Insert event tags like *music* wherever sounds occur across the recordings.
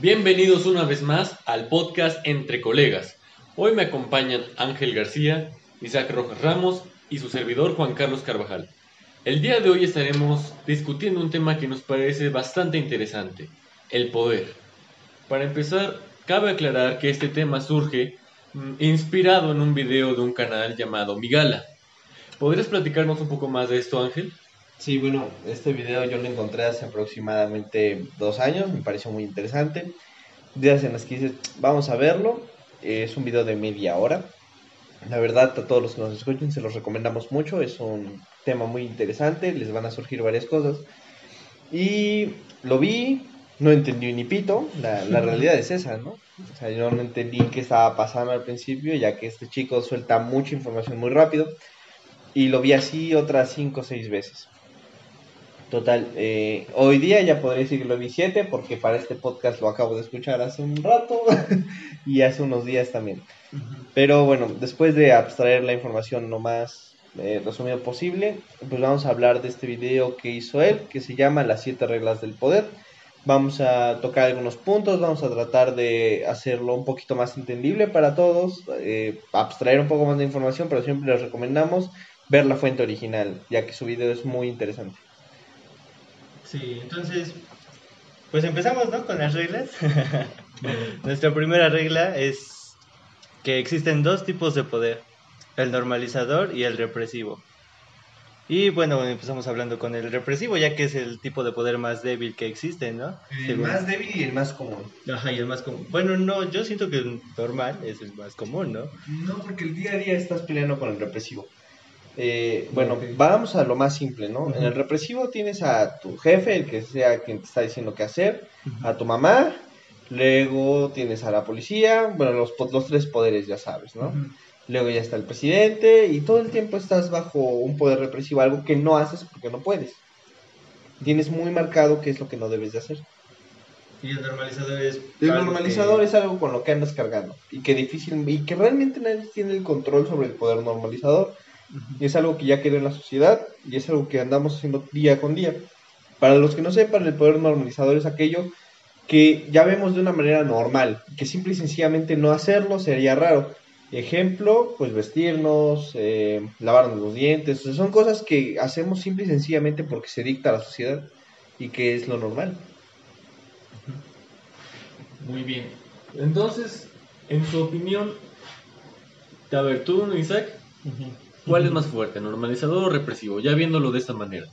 Bienvenidos una vez más al podcast Entre Colegas. Hoy me acompañan Ángel García, Isaac Rojas Ramos y su servidor Juan Carlos Carvajal. El día de hoy estaremos discutiendo un tema que nos parece bastante interesante, el poder. Para empezar, cabe aclarar que este tema surge mm, inspirado en un video de un canal llamado Migala. ¿Podrías platicarnos un poco más de esto, Ángel? Sí, bueno, este video yo lo encontré hace aproximadamente dos años, me pareció muy interesante. Días en las que dices, vamos a verlo, es un video de media hora. La verdad, a todos los que nos escuchen se los recomendamos mucho, es un tema muy interesante, les van a surgir varias cosas. Y lo vi, no entendí ni pito, la, la realidad es esa, ¿no? O sea, yo no entendí qué estaba pasando al principio, ya que este chico suelta mucha información muy rápido. Y lo vi así otras cinco o seis veces. Total, eh, hoy día ya podría decir lo vi siete, porque para este podcast lo acabo de escuchar hace un rato *laughs* y hace unos días también. Pero bueno, después de abstraer la información lo más eh, resumido posible, pues vamos a hablar de este video que hizo él, que se llama Las siete reglas del poder. Vamos a tocar algunos puntos, vamos a tratar de hacerlo un poquito más entendible para todos, eh, abstraer un poco más de información, pero siempre les recomendamos ver la fuente original, ya que su video es muy interesante. Sí, entonces, pues empezamos, ¿no? Con las reglas. *laughs* Nuestra primera regla es que existen dos tipos de poder, el normalizador y el represivo. Y bueno, empezamos hablando con el represivo, ya que es el tipo de poder más débil que existe, ¿no? El Según- más débil y el más común. Ajá, y el más común. Bueno, no, yo siento que el normal es el más común, ¿no? No, porque el día a día estás peleando con el represivo. Eh, bueno, vamos a lo más simple, ¿no? En el represivo tienes a tu jefe, el que sea quien te está diciendo qué hacer, a tu mamá, luego tienes a la policía, bueno, los, los tres poderes ya sabes, ¿no? Luego ya está el presidente y todo el tiempo estás bajo un poder represivo, algo que no haces porque no puedes. Tienes muy marcado qué es lo que no debes de hacer. Y el normalizador es... El algo normalizador que- es algo con lo que andas cargando y que difícil y que realmente nadie tiene el control sobre el poder normalizador. Y es algo que ya queda en la sociedad y es algo que andamos haciendo día con día. Para los que no sepan, el poder normalizador es aquello que ya vemos de una manera normal, que simple y sencillamente no hacerlo sería raro. Ejemplo, pues vestirnos, eh, lavarnos los dientes, o sea, son cosas que hacemos simple y sencillamente porque se dicta a la sociedad y que es lo normal. Muy bien. Entonces, en su opinión, a ver, tú, Isaac, ¿cuál es más fuerte, normalizador o represivo? Ya viéndolo de esta manera.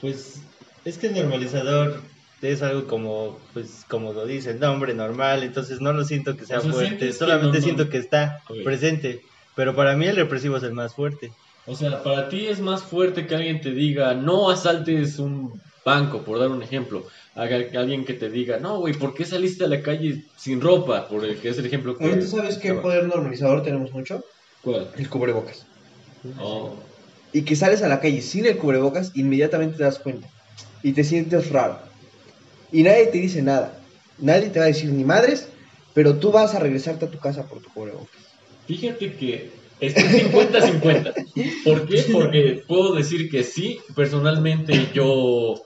Pues es que el normalizador es algo como, pues como lo dice el nombre, normal, entonces no lo siento que sea O sea, fuerte, que solamente siento que está presente, pero para mí el represivo es el más fuerte. O sea, para ti es más fuerte que alguien te diga, no asaltes un banco, por dar un ejemplo. Haga- que alguien que te diga, no, güey, ¿por qué saliste a la calle sin ropa? Por el que es el ejemplo que... ¿tú sabes qué poder normalizador tenemos mucho? ¿Cuál? El cubrebocas. Oh, y que sales a la calle sin el cubrebocas, inmediatamente te das cuenta. Y te sientes raro. Y nadie te dice nada. Nadie te va a decir ni madres, pero tú vas a regresarte a tu casa por tu cubrebocas. Fíjate que estoy 50-50. *laughs* ¿Por qué? Porque puedo decir que sí, personalmente yo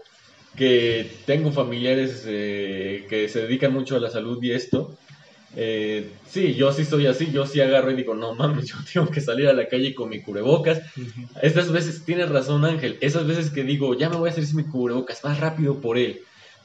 que tengo familiares eh, que se dedican mucho a la salud y esto, eh, sí, yo sí soy así, yo sí agarro y digo, no mames, yo *laughs* tengo que salir a la calle con mi cubrebocas. Estas veces, tienes razón Ángel, esas veces que digo, ya me voy a hacer sin mi cubrebocas, más rápido por él.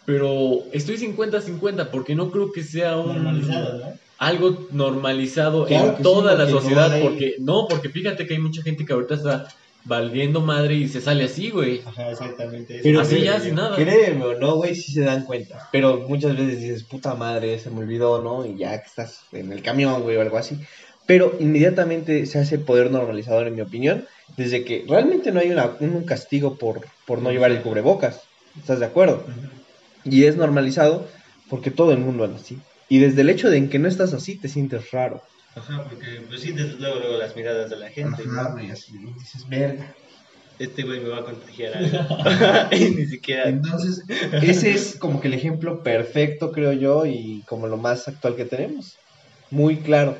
Pero estoy 50-50 porque no creo que sea un Normalizado, ¿no? algo normalizado Claro en toda sí, la no sociedad, hay- porque no, porque fíjate que hay mucha gente que ahorita está valiendo madre y se sale así, güey. Ajá, exactamente. Pero así sí, ya, sin nada. Créeme o no, güey, sí se dan cuenta. Pero muchas veces dices, puta madre, se me olvidó, ¿no? Y ya que estás en el camión, güey, o algo así. Pero inmediatamente se hace poder normalizador, en mi opinión, desde que realmente no hay una- un castigo por, por no llevar el cubrebocas. ¿Estás de acuerdo? Y es normalizado porque todo el mundo anda así. Y desde el hecho de en que no estás así, te sientes raro. Ajá, porque pues sientes luego, luego las miradas de la gente. ¿no? güey, así dices, verga. Este güey me va a contagiar *laughs* algo. *laughs* y ni siquiera. Entonces, ese es como que el ejemplo perfecto, creo yo, y como lo más actual que tenemos. Muy claro.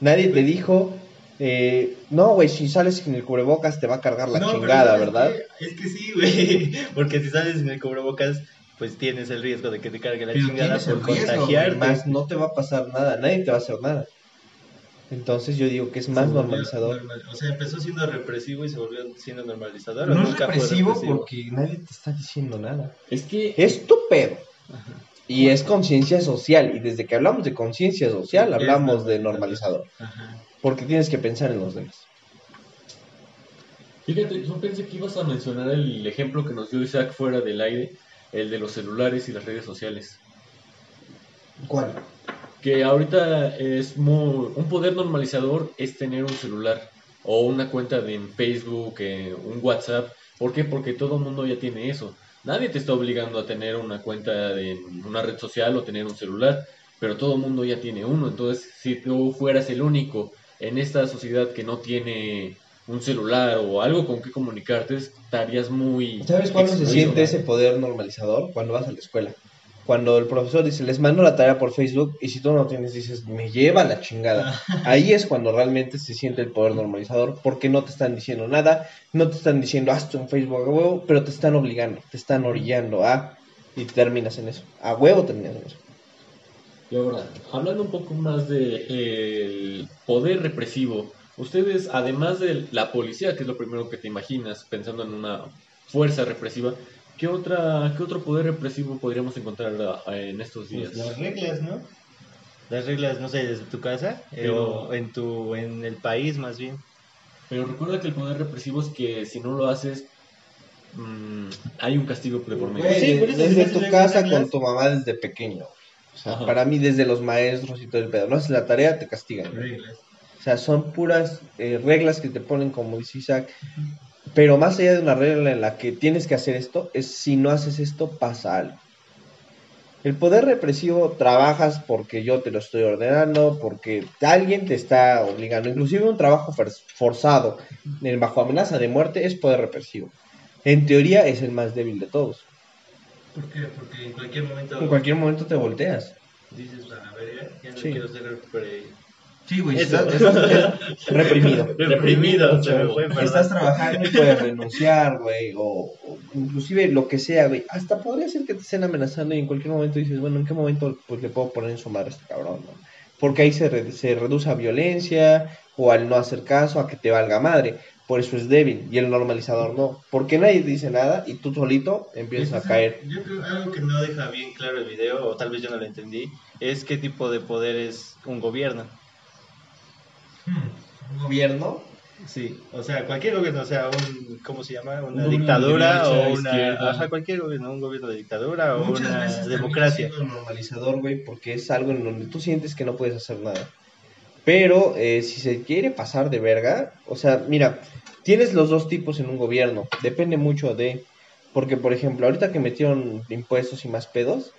Nadie te dijo, eh, no, güey, si sales sin el cubrebocas te va a cargar la No, chingada, ¿sabes ¿verdad? qué? Es que sí, güey. *laughs* Porque si sales sin el cubrebocas, pues tienes el riesgo de que te cargue la Pero chingada por riesgo, contagiarte. más no te va a pasar nada, nadie te va a hacer nada. Entonces yo digo que es más normalizador. normal- O sea, empezó siendo represivo y se volvió siendo normalizador. ¿o No es represivo represivo? porque nadie te está diciendo nada. Es que Es tu pedo. Ajá. Y es conciencia social. Y desde que hablamos de conciencia social, hablamos de normalizador. normalizador. Ajá. Porque tienes que pensar en los demás. Fíjate, yo pensé que ibas a mencionar el ejemplo que nos dio Isaac fuera del aire, el de los celulares y las redes sociales. ¿Cuál? Que ahorita es muy, un poder normalizador es tener un celular o una cuenta de en Facebook, eh, un WhatsApp. ¿Por qué? Porque todo el mundo ya tiene eso. Nadie te está obligando a tener una cuenta de una red social o tener un celular, pero todo el mundo ya tiene uno. Entonces, si tú fueras el único en esta sociedad que no tiene un celular o algo con que comunicarte, estarías muy... ¿Sabes cuándo se siente ese poder normalizador? Cuando vas a la escuela. Cuando el profesor dice, les mando la tarea por Facebook, y si tú no tienes, dices, me lleva la chingada. *laughs* Ahí es cuando realmente se siente el poder normalizador, porque no te están diciendo nada, no te están diciendo, hazte un Facebook a huevo, pero te están obligando, te están orillando a, y terminas en eso. A huevo terminas en eso. Y ahora, hablando un poco más de eh, el poder represivo, ustedes, además de la policía, que es lo primero que te imaginas pensando en una fuerza represiva, ¿qué, otra, qué otro poder represivo podríamos encontrar ah, en estos días? Pues las reglas, ¿no? Las reglas, no sé, desde tu casa eh, Pero- o en tu en el país más bien. Pero recuerda que el poder represivo es que si no lo haces, mm, hay un castigo de por medio. Sí, desde tu casa reglas. con tu mamá desde pequeño. O sea, Ajá. para mí desde los maestros y todo el pedo. No haces la tarea, te castigan. ¿no? Reglas. O sea, son puras eh, reglas que te ponen, como dice Isaac. Pero más allá de una regla en la que tienes que hacer esto, es si no haces esto, pasa algo. El poder represivo trabajas porque yo te lo estoy ordenando, porque alguien te está obligando. Inclusive un trabajo forzado bajo amenaza de muerte es poder represivo. En teoría es el más débil de todos. ¿Por qué? Porque en cualquier momento En cualquier momento te volteas. dices, a ver, ya no Sí. quiero ser repre- Sí, güey, estás, estás *laughs* reprimido. reprimido. se me fue, perdón. Estás trabajando y puedes *laughs* renunciar, güey, o, o inclusive lo que sea, güey. Hasta podría ser que te estén amenazando y en cualquier momento dices, bueno, ¿en qué momento pues le puedo poner en su madre a este cabrón, no? Porque ahí se, re- se reduce a violencia o al no hacer caso, a que te valga madre. Por eso es débil y el normalizador no. Porque nadie te dice nada y tú solito empiezas a caer. Yo creo algo que no deja bien claro el video, o tal vez yo no lo entendí, es qué tipo de poder es un gobierno. Un gobierno Sí, o sea, cualquier gobierno, o sea, un, ¿cómo se llama? Una dictadura derecha, o una... izquierda. Ajá, cualquier gobierno, un gobierno de dictadura o Muchas una veces democracia. siendo normalizador, güey, porque es algo en donde tú sientes que no puedes hacer nada. Pero eh, si se quiere pasar de verga, o sea, mira, tienes los dos tipos en un gobierno, depende mucho de, porque por ejemplo, ahorita que metieron impuestos y más pedos,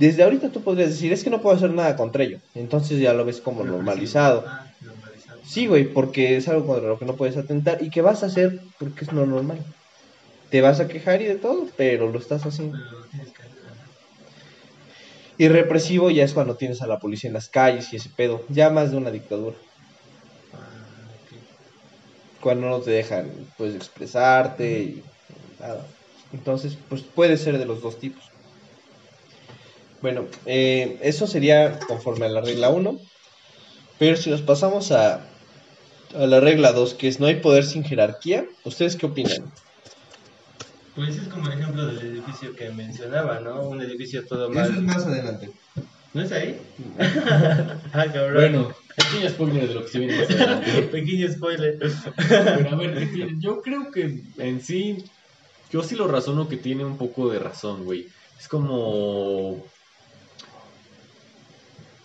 desde ahorita tú podrías decir, es que no puedo hacer nada contra ello, entonces ya lo ves como normalizado. Ah, normalizado. Sí, güey, porque es algo contra lo que no puedes atentar y que vas a hacer porque es lo normal. Te vas a quejar y de todo, pero lo estás haciendo. Y represivo ya es cuando tienes a la policía en las calles y ese pedo. Ya más de una dictadura. Ah. Cuando no te dejan, pues, expresarte y nada. Entonces, pues puede ser de los dos tipos. Bueno, eh, eso sería conforme a la regla 1. Pero si nos pasamos a, a la regla 2, que es no hay poder sin jerarquía, ¿ustedes qué opinan? Pues es como el ejemplo del edificio que mencionaba, ¿no? Un edificio todo mal. más adelante. ¿No es ahí? *laughs* ah, cabrón. Bueno, pequeño spoiler de lo que se viene más adelante. *laughs* Pequeño spoiler. Pero a ver, es yo creo que en sí, yo sí lo razono que tiene un poco de razón, güey. Es como.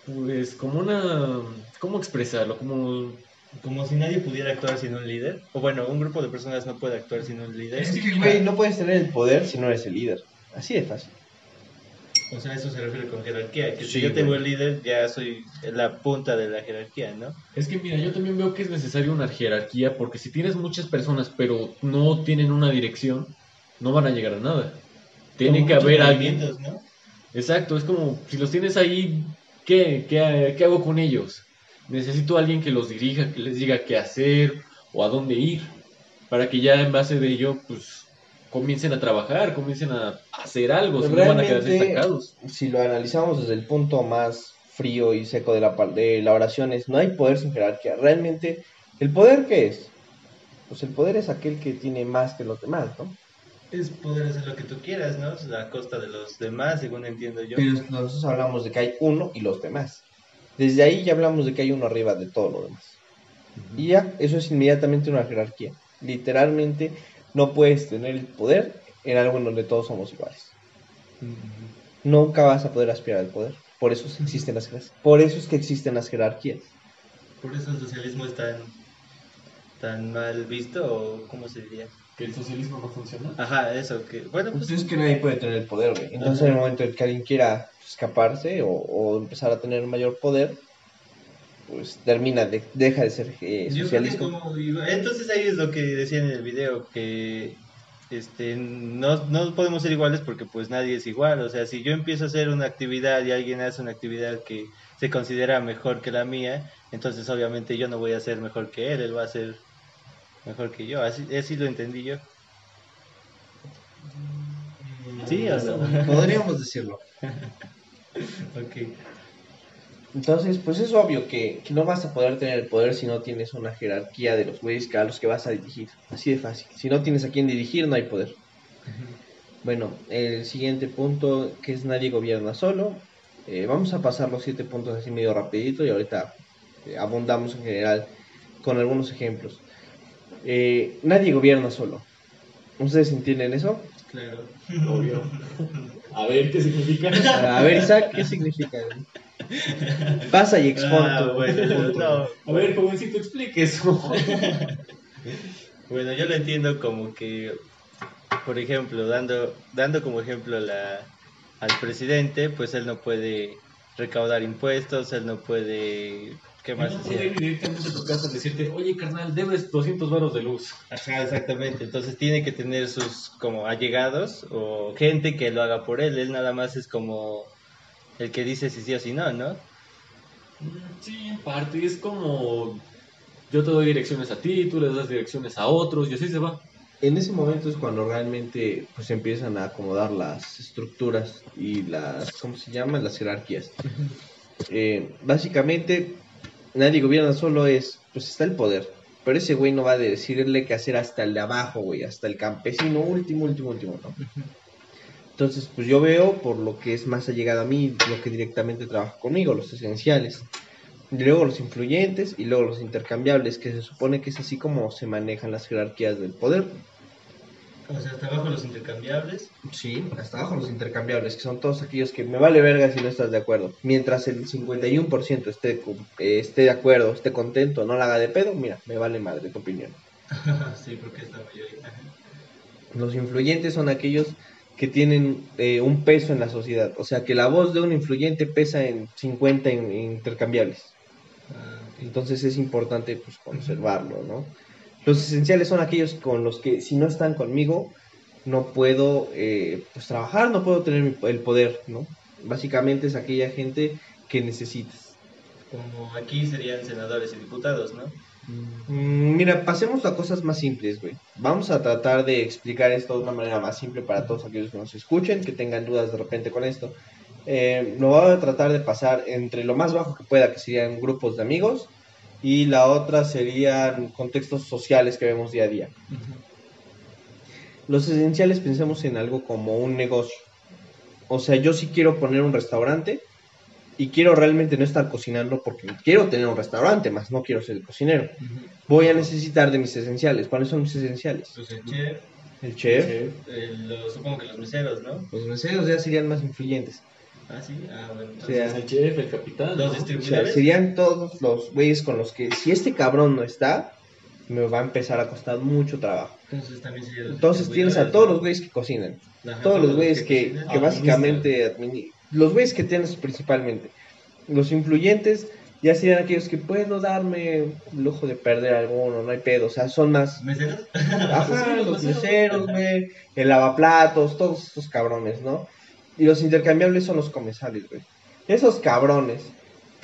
Pues como una. ¿Cómo expresarlo? Como. Como si nadie pudiera actuar sin un líder. O bueno, un grupo de personas no puede actuar sin un líder. Es que, güey, no puedes tener el poder si no eres el líder. Así de fácil. O sea, eso se refiere con jerarquía. Que Sí, si yo tengo el líder, ya soy la punta de la jerarquía, ¿no? Es que mira, yo también veo que es necesario una jerarquía porque si tienes muchas personas pero no tienen una dirección, no van a llegar a nada. Tiene Como que haber alguien. Exacto, es como si los tienes ahí, ¿qué, qué, qué hago con ellos? Necesito a alguien que los dirija, que les diga qué hacer o a dónde ir, para que ya en base de ello, pues comiencen a trabajar, comiencen a hacer algo, si no van a quedarse estancados. Si lo analizamos desde el punto más frío y seco de la, de la oración, es no hay poder sin jerarquía. Realmente, ¿el poder qué es? Pues el poder es aquel que tiene más que los demás, ¿no? Es poder hacer lo que tú quieras, ¿no? A costa de los demás, según entiendo yo. Pero nosotros hablamos de que hay uno y los demás. Desde ahí ya hablamos de que hay uno arriba de todo lo demás. Y ya, eso es inmediatamente una jerarquía. Literalmente, no puedes tener el poder en algo en donde todos somos iguales. Nunca vas a poder aspirar al poder. Por eso existen las jerarquías. Por eso es que existen las jerarquías. Por eso el socialismo es tan, tan mal visto, o ¿cómo se diría? Que el socialismo no funciona. Ajá, eso, que, bueno, pues, Pues es que nadie puede tener el poder, güey. Entonces, en el momento en que alguien quiera escaparse o, o empezar a tener mayor poder, pues termina, de, deja de ser eh, yo creo que socialismo. como, entonces ahí es lo que decía en el video, que este no, no podemos ser iguales porque pues nadie es igual, o sea, si yo empiezo a hacer una actividad y alguien hace una actividad que se considera mejor que la mía, entonces obviamente yo no voy a ser mejor que él, él va a ser mejor que yo, así, así lo entendí yo. ¿Sí o no? Podríamos decirlo. *laughs* Ok. Entonces, pues es obvio que, que no vas a poder tener el poder si no tienes una jerarquía de los güeyes a los que vas a dirigir. Así de fácil. Si no tienes a quién dirigir, no hay poder. Bueno, el siguiente punto, que es nadie gobierna solo. Eh, vamos a pasar los siete puntos así medio rapidito y ahorita eh, abundamos en general con algunos ejemplos. Eh, nadie gobierna solo. ¿Ustedes entienden eso? Claro. Obvio. *laughs* A ver qué significa. A ver, Isaac, ¿qué significa? Pasa y expon Ah, *laughs* bueno, no, A ver, jovencito, explique eso. Bueno, yo lo entiendo como que, por ejemplo, dando, dando como ejemplo la, al presidente, pues él no puede recaudar impuestos, él no puede... ¿Qué más No decía? puede ir directamente a tu casa y decirte, oye, carnal, debes 200 varos de luz. Ajá, exactamente. Entonces tiene que tener sus como allegados o gente que lo haga por él. Él nada más es como el que dice si sí o si no, ¿no? Sí, en parte, es como yo te doy direcciones a ti, tú le das direcciones a otros y así se va. En ese momento es cuando realmente pues empiezan a acomodar las estructuras y las, ¿cómo se llaman? Las jerarquías. Eh, básicamente, nadie gobierna solo es, pues está el poder. Pero ese güey no va a decirle qué hacer hasta el de abajo, güey, hasta el campesino último, último, último, ¿no? Entonces, pues yo veo por lo que es más allegado a mí, lo que directamente trabaja conmigo, los esenciales. Y luego los influyentes y luego los intercambiables, que se supone que es así como se manejan las jerarquías del poder. O sea, hasta abajo los intercambiables. Sí, hasta abajo los intercambiables, que son todos aquellos que me vale verga si no estás de acuerdo. Mientras el 51% esté, eh, esté de acuerdo, esté contento, no la haga de pedo, mira, me vale madre tu opinión. *laughs* sí, porque es la mayoría. Los influyentes son aquellos que tienen eh, un peso en la sociedad. O sea, que la voz de un influyente pesa en 50 in- intercambiables. Ah, ok. Entonces es importante pues conservarlo, ¿no? Los esenciales son aquellos con los que si no están conmigo no puedo eh, pues trabajar, no puedo tener el poder, ¿no? Básicamente es aquella gente que necesitas. Como aquí serían senadores y diputados, ¿no? Mm, Mira, pasemos a cosas más simples, güey. Vamos a tratar de explicar esto de una manera más simple para todos aquellos que nos escuchen, que tengan dudas de repente con esto. Eh, lo voy a tratar de pasar entre lo más bajo que pueda, que serían grupos de amigos, y la otra serían contextos sociales que vemos día a día. Los esenciales pensemos en algo como un negocio. O sea, yo sí quiero poner un restaurante y quiero realmente no estar cocinando porque quiero tener un restaurante, más no quiero ser el cocinero. Voy a necesitar de mis esenciales. ¿Cuáles son mis esenciales? Pues el chef, El chef. lo- supongo que los meseros, ¿no? Los meseros ya serían más influyentes. Ah, sí, ah, bueno. O sea, El chef, el capitán. Los ¿no? O sea, distribuidores. serían todos los güeyes con los que si este cabrón no está, me va a empezar a costar mucho trabajo. Entonces también serían los Entonces tienes a todos los güeyes que cocinan. Ajá, todos los güeyes que, que básicamente los güeyes que tienes principalmente los influyentes ya serían aquellos que puedo darme el lujo de perder alguno no hay pedo o sea son más ¿Meseros? ajá *laughs* los meseros güey el lavaplatos todos estos cabrones no y los intercambiables son los comensales güey esos cabrones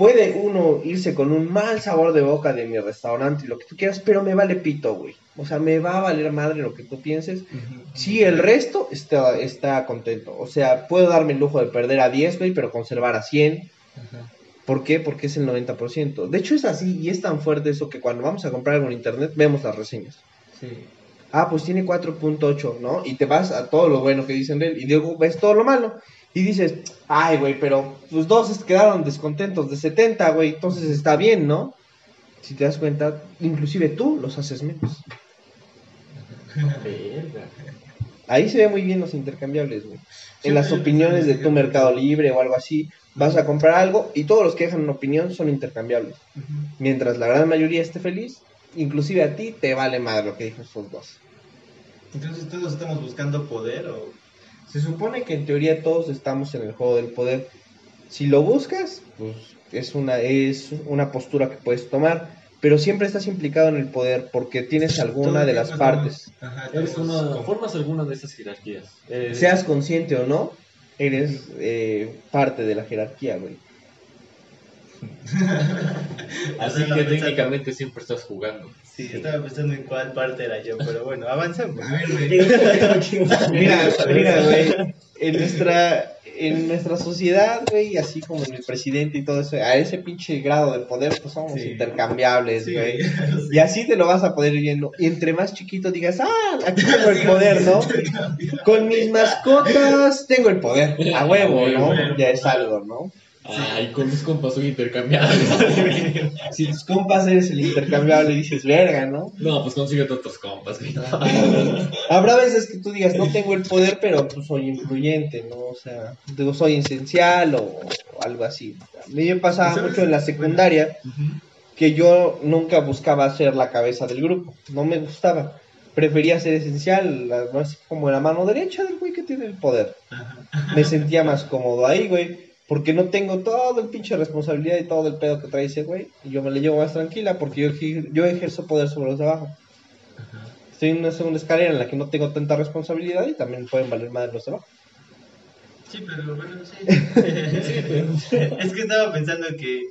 puede uno irse con un mal sabor de boca de mi restaurante y lo que tú quieras, pero me vale pito, güey. O sea, me va a valer madre lo que tú pienses. Si el resto está, está contento. O sea, puedo darme el lujo de perder a 10, güey, pero conservar a 100. ¿Por qué? Porque es el 90%. De hecho, es así y es tan fuerte eso que cuando vamos a comprar algo en internet, vemos las reseñas. Sí. Ah, pues tiene 4.8, ¿no? Y te vas a todo lo bueno que dicen de él y luego ves todo lo malo. Y dices, ay, güey, pero pues dos quedaron descontentos de 70, güey, entonces está bien, ¿no? Si te das cuenta, inclusive tú los haces menos. Ahí se ve muy bien los intercambiables, güey. En las opiniones de tu Mercado Libre o algo así, vas a comprar algo y todos los que dejan una opinión son intercambiables. Mientras la gran mayoría esté feliz, inclusive a ti te vale madre lo que dijo esos dos. Entonces todos estamos buscando poder o... Se supone que en teoría todos estamos en el juego del poder. Si lo buscas, pues es una, es una postura que puedes tomar, pero siempre estás implicado en el poder porque tienes alguna de las partes. Ajá, Eres una, como- formas alguna de esas jerarquías. Seas consciente o no, eres eh, parte de la jerarquía, güey. *laughs* Así que pensando- técnicamente siempre estás jugando. Sí, estaba pensando en cuál parte era yo, pero bueno, avancemos. Mira, mira, güey, en nuestra, en nuestra sociedad, güey, así como en el presidente y todo eso, a ese pinche grado de poder, pues somos Sí. intercambiables, Sí, güey. *laughs* sí. Y así te lo vas a poder ir viendo. Y entre más chiquito digas, ah, aquí tengo el poder, ¿no? *laughs* Con mis mascotas tengo el poder. A huevo, ¿no? Ya es algo, ¿no? Ay, con mis compas soy intercambiable. *laughs* Si tus compas eres el intercambiable, dices, verga, ¿no? no, pues consíguete otros compas, güey. *laughs* Habrá veces que tú digas, no tengo el poder, pero pues soy influyente, ¿no? O sea, digo, soy esencial o, o algo así. A mí me pasaba ¿Sabes? mucho en la secundaria que yo nunca buscaba ser la cabeza del grupo, no me gustaba. Prefería ser esencial, la- como la mano derecha del güey que tiene el poder. Me sentía más cómodo ahí, güey, porque no tengo todo el pinche responsabilidad y todo el pedo que trae ese güey, y yo me le llevo más tranquila porque yo, ejer- yo ejerzo poder sobre los de abajo. Estoy en una segunda escalera en la que no tengo tanta responsabilidad y también pueden valer más los de abajo. Sí, pero bueno, sí. *laughs* es que estaba pensando que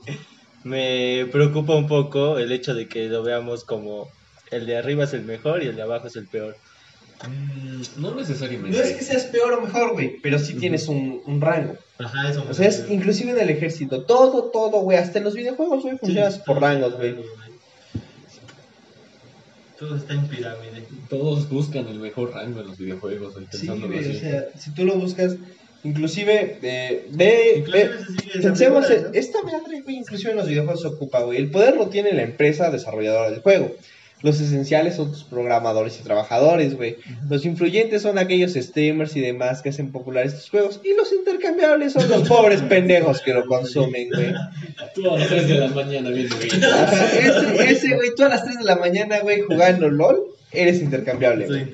me preocupa un poco el hecho de que lo veamos como el de arriba es el mejor y el de abajo es el peor. Mm, no necesariamente. No es que seas peor o mejor, güey, pero sí tienes un, un rango. Ajá, eso O sea, es inclusive en el ejército, todo, todo, güey, hasta en los videojuegos, güey, funcionas por rangos, güey. Todo está en pirámide. Todos buscan el mejor rango en los videojuegos, güey, Sí, güey, o sea, si tú lo buscas, inclusive, eh, ve, Inclusive ve, pensemos figura, en, ¿no? esta madre, güey, inclusive en los videojuegos se ocupa, güey, el poder lo tiene la empresa desarrolladora del juego. Los esenciales son tus programadores y trabajadores, güey. Los influyentes son aquellos streamers y demás que hacen populares estos juegos. Y los intercambiables son los pobres pendejos que lo consumen, güey. *laughs* Tú a las 3 de la mañana. Ajá, ese, ese, güey, tú a las 3 de la mañana, güey, jugando LOL, eres intercambiable, güey.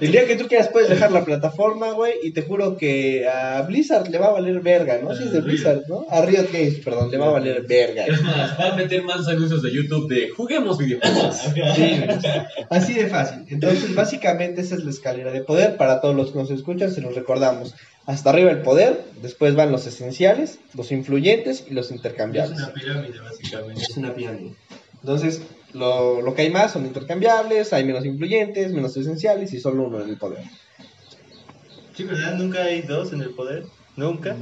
El día que tú quieras puedes dejar la plataforma, güey, y te juro que a Blizzard le va a valer verga, ¿no? Si es de Blizzard, ¿no? A Riot Games, perdón, le va a valer verga. Es más, va a meter más anuncios de YouTube de juguemos videojuegos. *laughs* Sí. Así de fácil. Entonces, básicamente esa es la escalera de poder. Para todos los que nos escuchan, se los recordamos. Hasta arriba el poder, después van los esenciales, los influyentes y los Es intercambiables. una pirámide, básicamente. Es una pirámide. Entonces, lo, lo que hay más son intercambiables, hay menos influyentes, menos esenciales y solo uno en el poder. Sí, ¿verdad? Nunca hay dos en el poder. Nunca.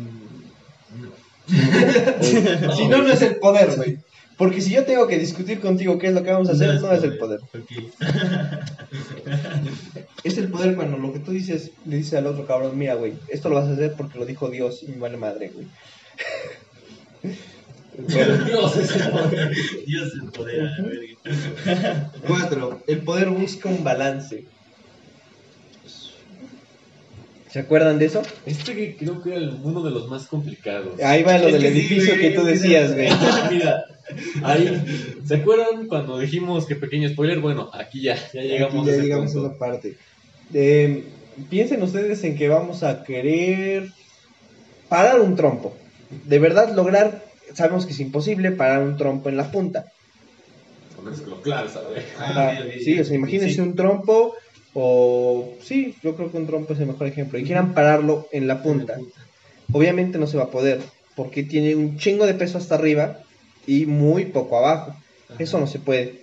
*laughs* si no, no es el poder, güey. Porque si yo tengo que discutir contigo qué es lo que vamos a hacer, no es el poder. *laughs* Es el poder cuando lo que tú dices, le dices al otro cabrón, mira, güey, esto lo vas a hacer porque lo dijo Dios y me vale madre, güey. *laughs* *laughs* Dios, es el poder. Dios el poder, a la verga. Cuatro, el poder busca un balance. ¿Se acuerdan de eso? Este que creo que era uno de los más complicados. Ahí va lo Es del sí, edificio que tú decías, güey. *laughs* Mira, ahí, ¿se acuerdan cuando dijimos que pequeño spoiler? Bueno, aquí ya, ya llegamos Aquí a ya ese llegamos a esa parte. Eh, piensen ustedes en que vamos a querer parar un trompo. De verdad lograr, sabemos que es imposible parar un trompo en la punta. Ok, ok. *laughs* sí, o sea, imagínense Sí. un trompo o sí, yo creo que un trompo es el mejor ejemplo y quieran pararlo en la punta. Obviamente no se va a poder. porque tiene un chingo de peso hasta arriba y muy poco abajo. Eso no se puede.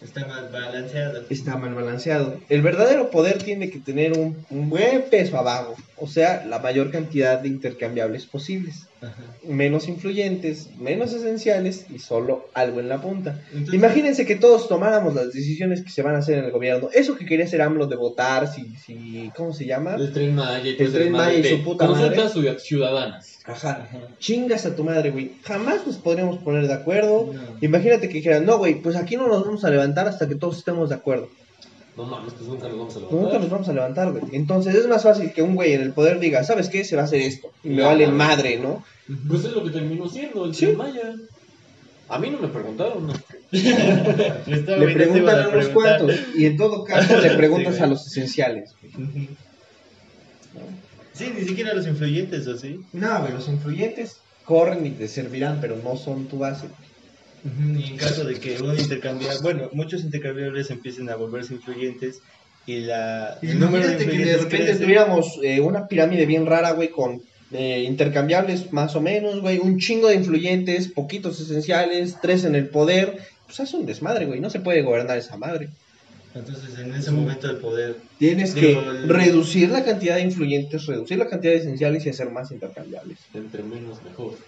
Está mal balanceado. Está mal balanceado. El verdadero poder tiene que tener un, un buen peso abajo, o sea, la mayor cantidad de intercambiables posibles. Ajá. Menos influyentes, menos esenciales y solo algo en la punta. Entonces- Imagínense que todos tomáramos las decisiones que se van a hacer en el gobierno. Eso que quería hacer AMLO de votar, si, si ¿cómo se llama? El tren Maya y El Tren Maya y su puta Consultas ciudad- ciudadanas. Ajá. Chingas a tu madre, güey. Jamás nos podríamos poner de acuerdo. No. Imagínate que dijeran, no, güey, pues aquí no nos vamos a levantar hasta que todos estemos de acuerdo. No mames, pues nunca nos vamos a Nunca levantar. nos vamos a levantar, güey. Entonces es más fácil que un güey en el poder diga, ¿sabes qué? Se va a hacer esto. Y me vale madre, ¿no? Pues es lo que terminó siendo el Sí. Tren Maya. A mí no me preguntaron, ¿no? *laughs* Le preguntan iba a unos cuantos. Y en todo caso *laughs* le preguntas Sí, a los esenciales. Sí, ni siquiera los influyentes, ¿o sí? No, güey, los influyentes corren y te servirán, pero no son tu base. Y en caso de que un intercambiable, bueno, muchos intercambiables empiecen a volverse influyentes y la el número de que de repente crece. tuviéramos eh, una pirámide bien rara, güey, con eh, intercambiables más o menos, güey, un chingo de influyentes, poquitos esenciales, tres en el poder. Pues hace un desmadre, güey, no se puede gobernar esa madre. Entonces, en ese momento el poder Tienes Digo, que el- reducir la cantidad de influyentes, reducir la cantidad de esenciales y hacer más intercambiables. Entre menos, mejor.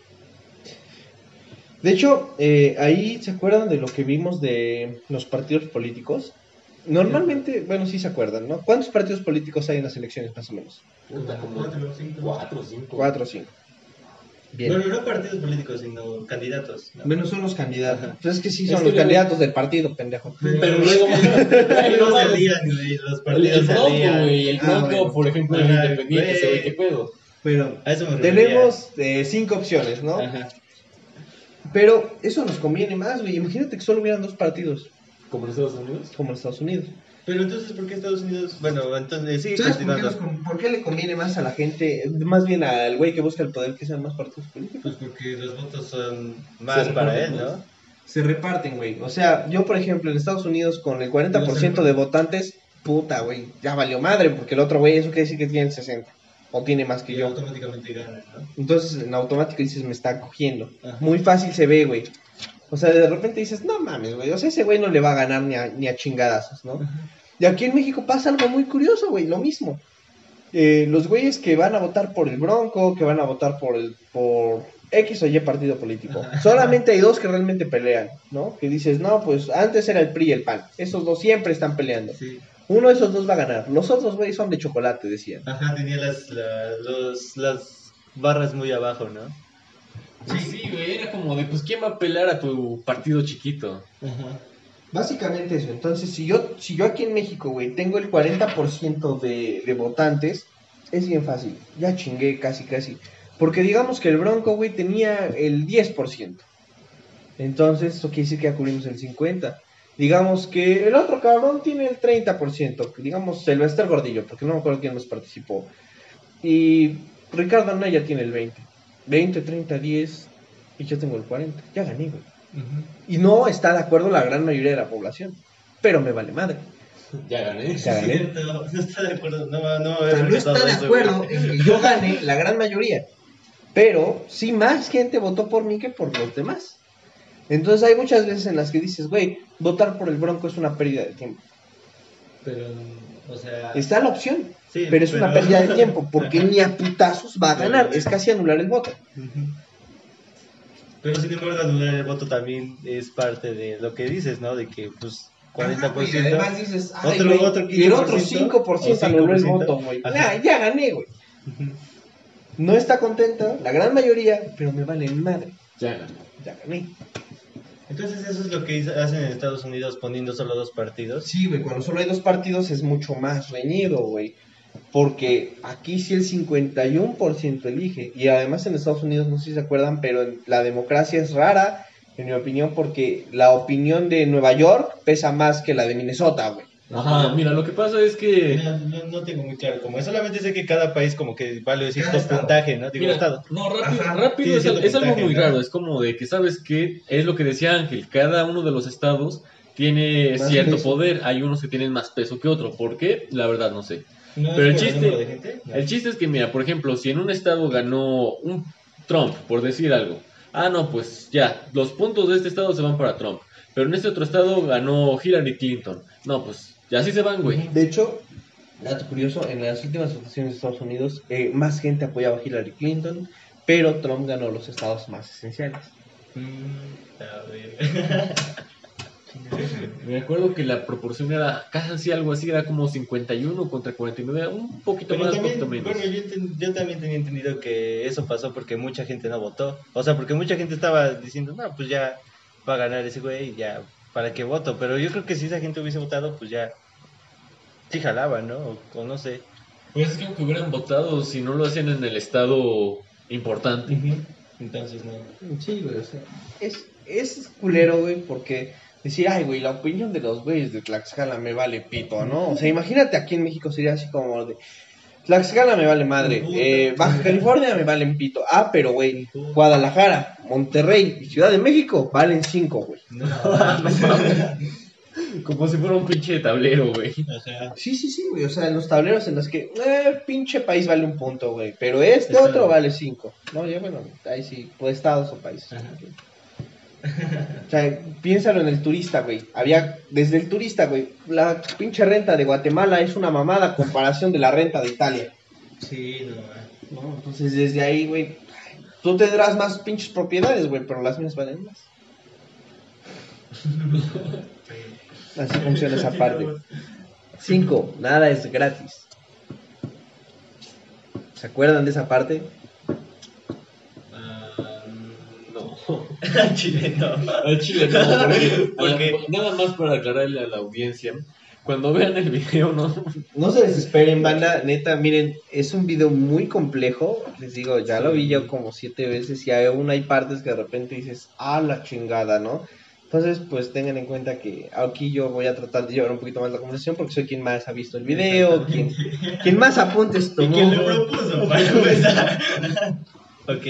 De hecho, eh, ahí se acuerdan de lo que vimos de los partidos políticos. Normalmente, bueno, sí se acuerdan, ¿no? ¿Cuántos partidos políticos hay en las elecciones, más o menos? Puta, como Cuatro, cinco. cuatro o cinco. Cuatro o cinco. Bien. Bueno, no partidos políticos, sino candidatos. ¿no? Menos son los candidatos. Pues es que sí Es son que los luego- candidatos del partido, pendejo. Pero luego- Pero no se lían, güey, los El, partidos el se Bronco, güey. El Ah, bueno. por ejemplo, el independiente, se ve qué pedo. Bueno, A eso me refería. tenemos eh, cinco opciones, ¿no? Ajá. Pero eso nos conviene más, güey. Imagínate que solo hubieran dos partidos, Como en Estados Unidos. como en Estados Unidos. Pero entonces, ¿por qué Estados Unidos? Bueno, entonces, sigue ¿Sabes por qué, continuando. por qué le conviene más a la gente, más bien al güey que busca el poder, que sean más partidos políticos? Pues porque los votos son más para él. ¿no? Se reparten, güey. O sea, yo, por ejemplo, en Estados Unidos, con el 40% de votantes, puta, güey, ya valió madre, porque el otro güey, eso quiere decir que tiene el 60. O tiene más que Y yo. automáticamente ganan, ¿no? Entonces, en automático dices, me está cogiendo. Ajá. Muy fácil se ve, güey. O sea, de repente dices, no mames, güey. O sea, ese güey no le va a ganar ni a, ni a chingadazos, ¿no? Y aquí en México pasa algo muy curioso, güey, lo mismo. Eh, los güeyes que van a votar por el Bronco, que van a votar por el por X o Y partido político. Solamente hay dos que realmente pelean, ¿no? Que dices, no, pues antes era el PRI y el PAN. Esos dos siempre están peleando. Sí. Uno de esos dos va a ganar. Los otros, güey, son de chocolate, decían. Ajá, tenía las, la- los, las barras muy abajo, ¿no? Sí, sí, güey. Era como de, pues, ¿quién va a pelear a tu partido chiquito? Ajá. Básicamente eso. Entonces, si yo, si yo aquí en México, güey, tengo el 40% de, de votantes, es bien fácil. Ya chingué casi, casi. Porque digamos que el Bronco, güey, tenía el 10%. Entonces, eso quiere decir que ya cubrimos el 50%. Digamos que el otro cabrón tiene el 30%. Digamos Sylvester Gordillo, porque no me acuerdo quién más participó. Y Ricardo Anaya tiene el 20%. 20, 30, 10. Y yo tengo el 40%. Ya gané, güey. Ujú. Y no está de acuerdo la gran mayoría de la población. Pero me vale madre. Ya gané. Ya gané. Cierto, no está de acuerdo, no, no, O sea, no está de acuerdo en que yo gane la gran mayoría. Pero sí más gente votó por mí que por los demás. Entonces hay muchas veces en las que dices, güey, votar por el Bronco es una pérdida de tiempo. Pero, o sea... Está la opción, sí, pero es una pérdida de tiempo, porque ni a putazos va a ganar, es casi anular el voto. Pero sin embargo, anular el voto también es parte de lo que dices, ¿no? De que, pues, 40%. Y además dices, ay, Otro- güey, otro y el otro 15%, 5% o anuló el 5%. voto, güey. Ya, gané, güey. No está contenta, la gran mayoría, pero me vale madre. Ya gané. Ya gané. Entonces, eso es lo que hacen en Estados Unidos poniendo solo dos partidos. Sí, güey, cuando solo hay dos partidos es mucho más reñido, güey. Porque aquí sí el 51% elige. Y además en Estados Unidos, no sé si se acuerdan, pero la democracia es rara, en mi opinión, porque la opinión de Nueva York pesa más que la de Minnesota, güey. Ajá, mira, lo que pasa es que... No, no- no tengo muy claro cómo es. Solamente sé que cada país como que vale cierto estado. puntaje, ¿no? Digo, Mira, estado. no, rápido, Ajá. rápido es, es algo muy ¿no? raro. Es como de que, ¿sabes qué? Es lo que decía Ángel. Cada uno de los estados tiene Más cierto peso. poder. Hay unos que tienen más peso que otro. ¿Por qué? La verdad no sé. ¿No es Pero el por chiste- número de gente? No. El chiste es que, mira, por ejemplo, si en un estado ganó un Trump, por decir algo. Ah, no, pues ya, los puntos de este estado se van para Trump. Pero en este otro estado ganó Hillary Clinton. No, pues ya así se van, güey. De hecho, dato curioso, en las últimas votaciones de Estados Unidos, eh, más gente apoyaba a Hillary Clinton, pero Trump ganó los estados más esenciales. Mm, a ver. Me acuerdo que la proporción era casi algo así, era como 51 contra 49, un poquito Pero más, un también, poquito menos. bueno, yo, enten- yo también tenía entendido que eso pasó porque mucha gente no votó. O sea, porque mucha gente estaba diciendo, no, pues ya va a ganar ese güey, y ya, ¿para qué voto? Pero yo creo que si esa gente hubiese votado, pues ya, sí jalaba, ¿no? O, o no sé. Pues es que aunque hubieran votado, si no lo hacían en el estado importante. Entonces, no. Sí, güey, o sea, es, es culero, güey, porque decir, ay, güey, la opinión de los güeyes de Tlaxcala me vale pito, ¿no? O sea, imagínate aquí en México sería así como de, Tlaxcala me vale madre, eh, Baja California me valen pito, ah, pero, güey, Guadalajara, Monterrey y Ciudad de México valen cinco, güey. No, *laughs* Como si fuera un pinche tablero, güey. Ajá. Sí, sí, sí, güey, o sea, en los tableros en los que, eh, pinche país vale un punto, güey, pero este Está otro vale cinco. No, ya, bueno, ahí sí, pues estados o países. Ajá. O sea, piénsalo en el turista, güey. Había, desde el turista, güey, la pinche renta de Guatemala es una mamada comparación de la renta de Italia. Sí, no. ¿no? Entonces, desde ahí, güey, tú tendrás más pinches propiedades, güey, pero las mías valen más. *laughs* Así funciona esa parte. Cinco, nada es gratis. ¿Se acuerdan de esa parte? Ah, No. *laughs* Chile, no. Al chile no, *laughs* porque, Porque- nada más para aclararle a la audiencia, cuando vean el video, no, No se desesperen, banda. Neta, miren, es un video muy complejo. Les digo, ya lo vi yo como siete veces y aún hay partes que de repente dices, ah, la chingada, ¿no? Entonces, pues tengan en cuenta que aquí yo voy a tratar de llevar un poquito más la conversación porque soy quien más ha visto el video, quien, quien más apuntes ¿Y tomó. quién lo propuso para *laughs* empezar? ok.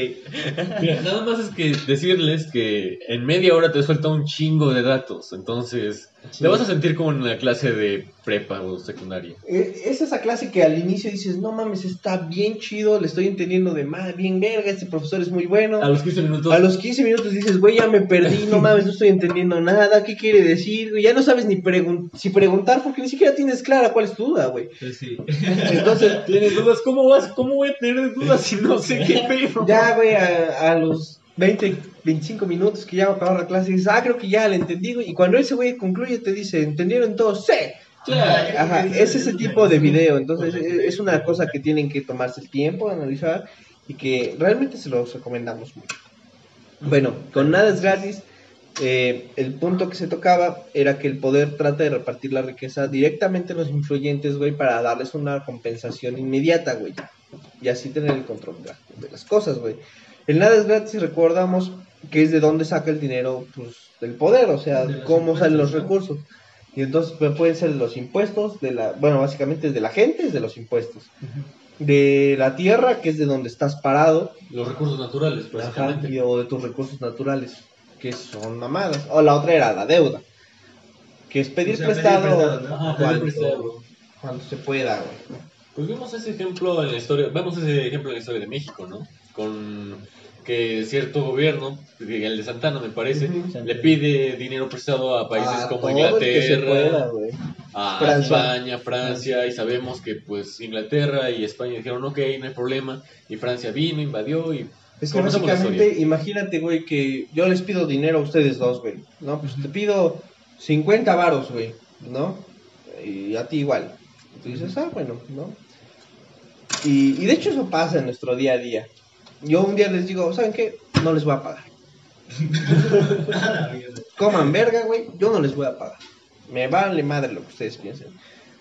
Mira, nada más es que decirles que en media hora te suelta un chingo de datos, entonces te vas a sentir como en una clase de prepa o secundaria. Eh, Es esa clase que al inicio dices, no mames, está bien chido, le estoy entendiendo de más, bien verga, este profesor es muy bueno. A los 15 minutos, A los 15 minutos dices, güey, ya me perdí, no *laughs* mames, no estoy entendiendo nada, ¿qué quiere decir? Ya no sabes ni pregun si preguntar porque ni siquiera tienes clara cuál es tu duda, güey. Pues sí. *laughs* Entonces, tienes dudas, ¿cómo vas? ¿Cómo voy a tener dudas si no sé qué *laughs* pedo? ya, güey, a, a los 20, 25 minutos que ya va a acabar la clase, dices, ah, creo que ya la entendí, güey. Y cuando ese güey concluye, te dice, ¿entendieron todos? ¡Sí! Ya. Ajá, es ese tipo de video, entonces e- es una cosa que tienen que tomarse el tiempo de analizar y que realmente se los recomendamos mucho. Bueno, con nada es gratis, eh, el punto que se tocaba era que el poder trata de repartir la riqueza directamente a los influyentes, güey, para darles una compensación inmediata, güey, y así tener el control de las cosas, güey. El nada es gratis, recordamos que es de dónde saca el dinero, pues, del poder, o sea, cómo salen los recursos. Y entonces pues, pueden ser los impuestos, de la, bueno, básicamente es de la gente, es de los impuestos. De la tierra, que es de donde estás parado, Los recursos naturales, básicamente. o de tus recursos naturales, que son mamadas. O la otra era la deuda, que es pedir O sea, pedir prestado, prestado, ¿no? Ajá, pedir cuando, prestado. cuando se pueda, güey. Pues vimos ese ejemplo en la historia, vemos ese ejemplo en la historia de México, ¿no? Con que cierto gobierno, el de Santana me parece, Ujú. le pide dinero prestado a países A como Inglaterra, pueda, a Francia. España, Francia, y sabemos que pues Inglaterra y España dijeron, ok, no hay problema, y Francia vino, invadió y... Es que básicamente, imagínate, güey, que yo les pido dinero a ustedes dos, güey. No, pues te pido 50 varos, güey, ¿no? Y a ti igual. Tú dices, ah, bueno, ¿no? Y, y de hecho eso pasa en nuestro día a día. Yo un día les digo, ¿saben qué? No les voy a pagar. *laughs* Coman verga, güey, yo no les voy a pagar. Me vale madre lo que ustedes piensen.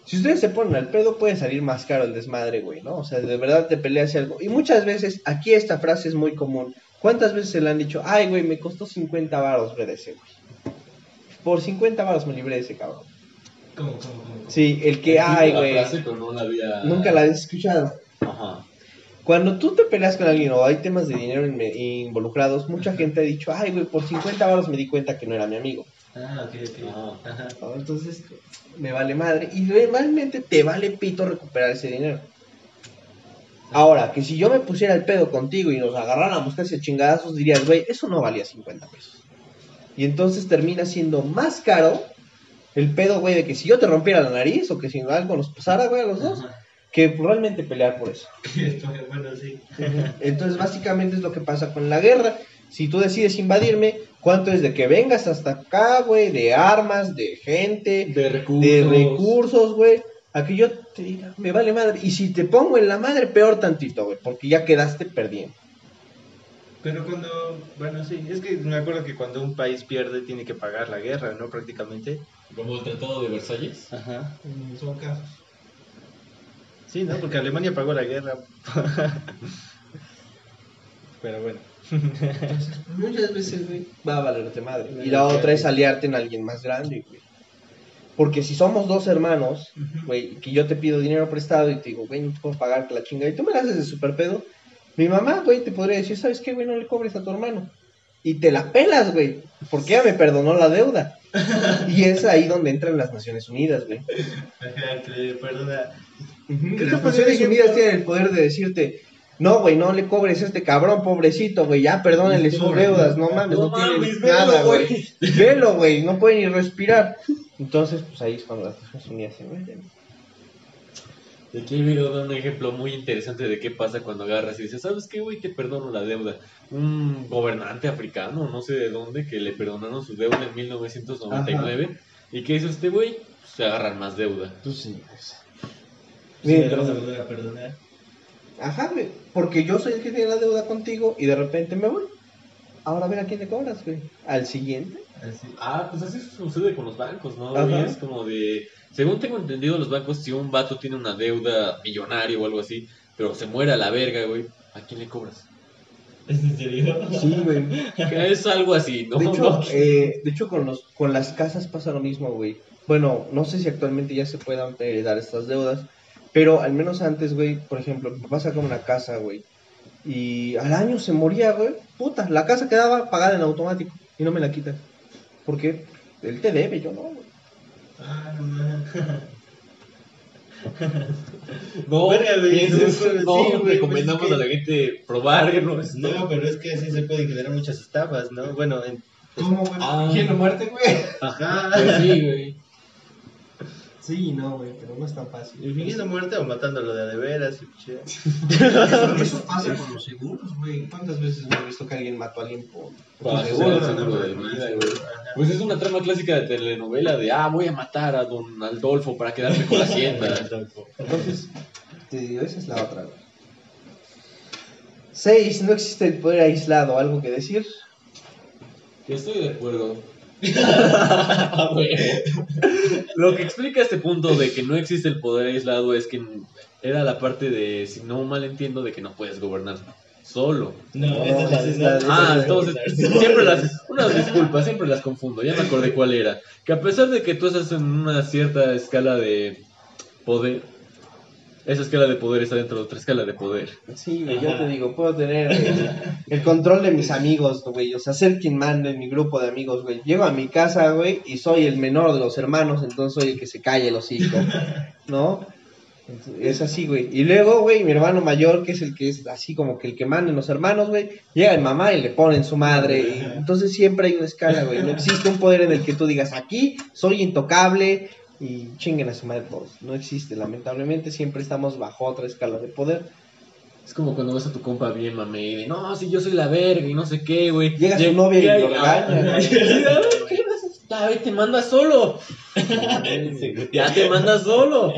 Si ustedes se ponen al pedo, puede salir más caro el desmadre, güey, ¿no? O sea, de verdad te peleas y algo. Y muchas veces, aquí esta frase es muy común. ¿Cuántas veces se le han dicho, ay, güey, me costó 50 varos ver ese, güey? Por 50 varos me libré de ese cabrón. ¿Cómo, cómo, cómo? Sí, el que, ay, güey, nunca la has escuchado. Ajá. Cuando tú te peleas con alguien o hay temas de dinero involucrados, mucha gente ha dicho, ay, güey, por 50 varos me di cuenta que no era mi amigo. Ah, ok, ok. Ajá. Ajá. ¿no? Entonces, me vale madre. Y realmente te vale pito recuperar ese dinero. Ahora, que si yo me pusiera el pedo contigo y nos agarráramos casi a chingadazos, dirías, güey, eso no valía 50 pesos. Y entonces termina siendo más caro el pedo, güey, de que si yo te rompiera la nariz o que si algo nos pasara, güey, a los dos. Que realmente pelear por eso. bueno, *laughs* sí. Entonces, básicamente es lo que pasa con la guerra. Si tú decides invadirme, ¿cuánto es de que vengas hasta acá, güey? De armas, de gente, De recursos. de recursos, güey. A que yo te diga, me vale madre. Y si te pongo en la madre, peor tantito, güey, porque ya quedaste perdiendo. Pero cuando, bueno, sí, es que me acuerdo que cuando un país pierde tiene que pagar la guerra, ¿no? Prácticamente. Como el Tratado de Versalles. Ajá. Son casos. Sí, ¿no? Porque Alemania pagó la guerra. *laughs* Pero bueno. Entonces, muchas veces, güey, va a valerte madre. Y la otra es aliarte en alguien más grande, güey. Porque si somos dos hermanos, güey, que yo te pido dinero prestado y te digo, güey, no te puedo pagar la chinga, y tú me la haces de super pedo, mi mamá, güey, te podría decir, ¿sabes qué, güey? No le cobres a tu hermano. Y te la pelas, güey, porque ella me perdonó la deuda. *laughs* Y es ahí donde entran las Naciones Unidas, güey. Ajá, que las Naciones Unidas tienen el poder de decirte, no, güey, no le cobres a este cabrón, pobrecito, güey, ya perdónenle sus deudas, no mames, no, No tiene nada, velo, güey. *laughs* Velo, güey, no puede ni respirar. Entonces, pues ahí es cuando las Naciones Unidas se meten. Y Aquí el video da un ejemplo muy interesante de qué pasa cuando agarras y dices, ¿sabes qué, güey? Te perdono la deuda. Un gobernante africano, no sé de dónde, que le perdonaron su deuda en 1999. ¿Y qué hizo este güey? Pues, se agarran más deuda. Tú sí, pues. Sí, Bien, me pero- vas a volver a perdonar. Ajá, güey, porque yo soy el que tiene la deuda contigo y de repente me voy. Ahora a ver a quién le cobras, güey. ¿Al siguiente? Así. Ah, pues así sucede con los bancos, ¿no? Ajá. Es como de... Según tengo entendido, los bancos, si un vato tiene una deuda millonaria o algo así, pero se muere a la verga, güey, ¿a quién le cobras? ¿Es en serio? Sí, güey. Que *laughs* es algo así, ¿no? De hecho, No, *laughs* eh, de hecho con, los, con las casas pasa lo mismo, güey. Bueno, no sé si actualmente ya se puedan heredar estas deudas, pero al menos antes, güey, por ejemplo, mi papá sacaba una casa, güey, y al año se moría, güey, puta, la casa quedaba pagada en automático y no me la quitan. Porque él te debe, yo no, güey. Ah, *laughs* no. No, Verga, güey, pienses, no, sí, no, güey, recomendamos pues es que- a la gente probar, no, es- No, pero es que así se pueden generar muchas estafas, ¿no? Bueno, en... ¿Cómo, güey? Ah. ¿Quién muerte, güey? Ajá. Pues sí, güey. Sí, no, güey, pero no es tan fácil. Y fingiendo muerte o matándolo de a de veras. *laughs* Eso pasa con los seguros, güey. ¿Cuántas veces me he visto que alguien mató a alguien por, por Para su seguro, seguro? seguro de vida, güey. Pues es una trama clásica de telenovela de, ah, voy a matar a don Aldolfo para quedarme con la hacienda. *laughs* Entonces, te digo, esa es la otra, güey. Seis, no existe el poder aislado. ¿Algo que decir? Que estoy de acuerdo. *laughs* Lo que explica este punto de que no existe el poder aislado es que era la parte de, si no mal entiendo, de que no puedes gobernar solo. No, esa es la es la- esa Ah, es la- entonces, siempre las, unas disculpas, siempre las confundo, ya me acordé cuál era. Que a pesar de que tú estás en una cierta escala de poder, esa escala de poder está dentro de otra escala de poder. Sí, güey, yo te digo, puedo tener el, el control de mis amigos, güey. O sea, ser quien manda en mi grupo de amigos, güey. Llego a mi casa, güey, y soy el menor de los hermanos, entonces soy el que se calle el hocico, ¿no? Es así, güey. Y luego, güey, mi hermano mayor, que es el que es así como que el que manda en los hermanos, güey, llega mi mamá y le ponen su madre. Y entonces siempre hay una escala, güey. No existe un poder en el que tú digas, aquí soy intocable y chinguen a su madre todos. No existe, lamentablemente. Siempre estamos bajo otra escala de poder. Es como cuando ves a tu compa bien mame y de, no, si yo soy la verga y no sé qué, güey. Llega su novia y lo regaña. ¿Qué vas a? Te manda solo. *laughs* ya te manda solo.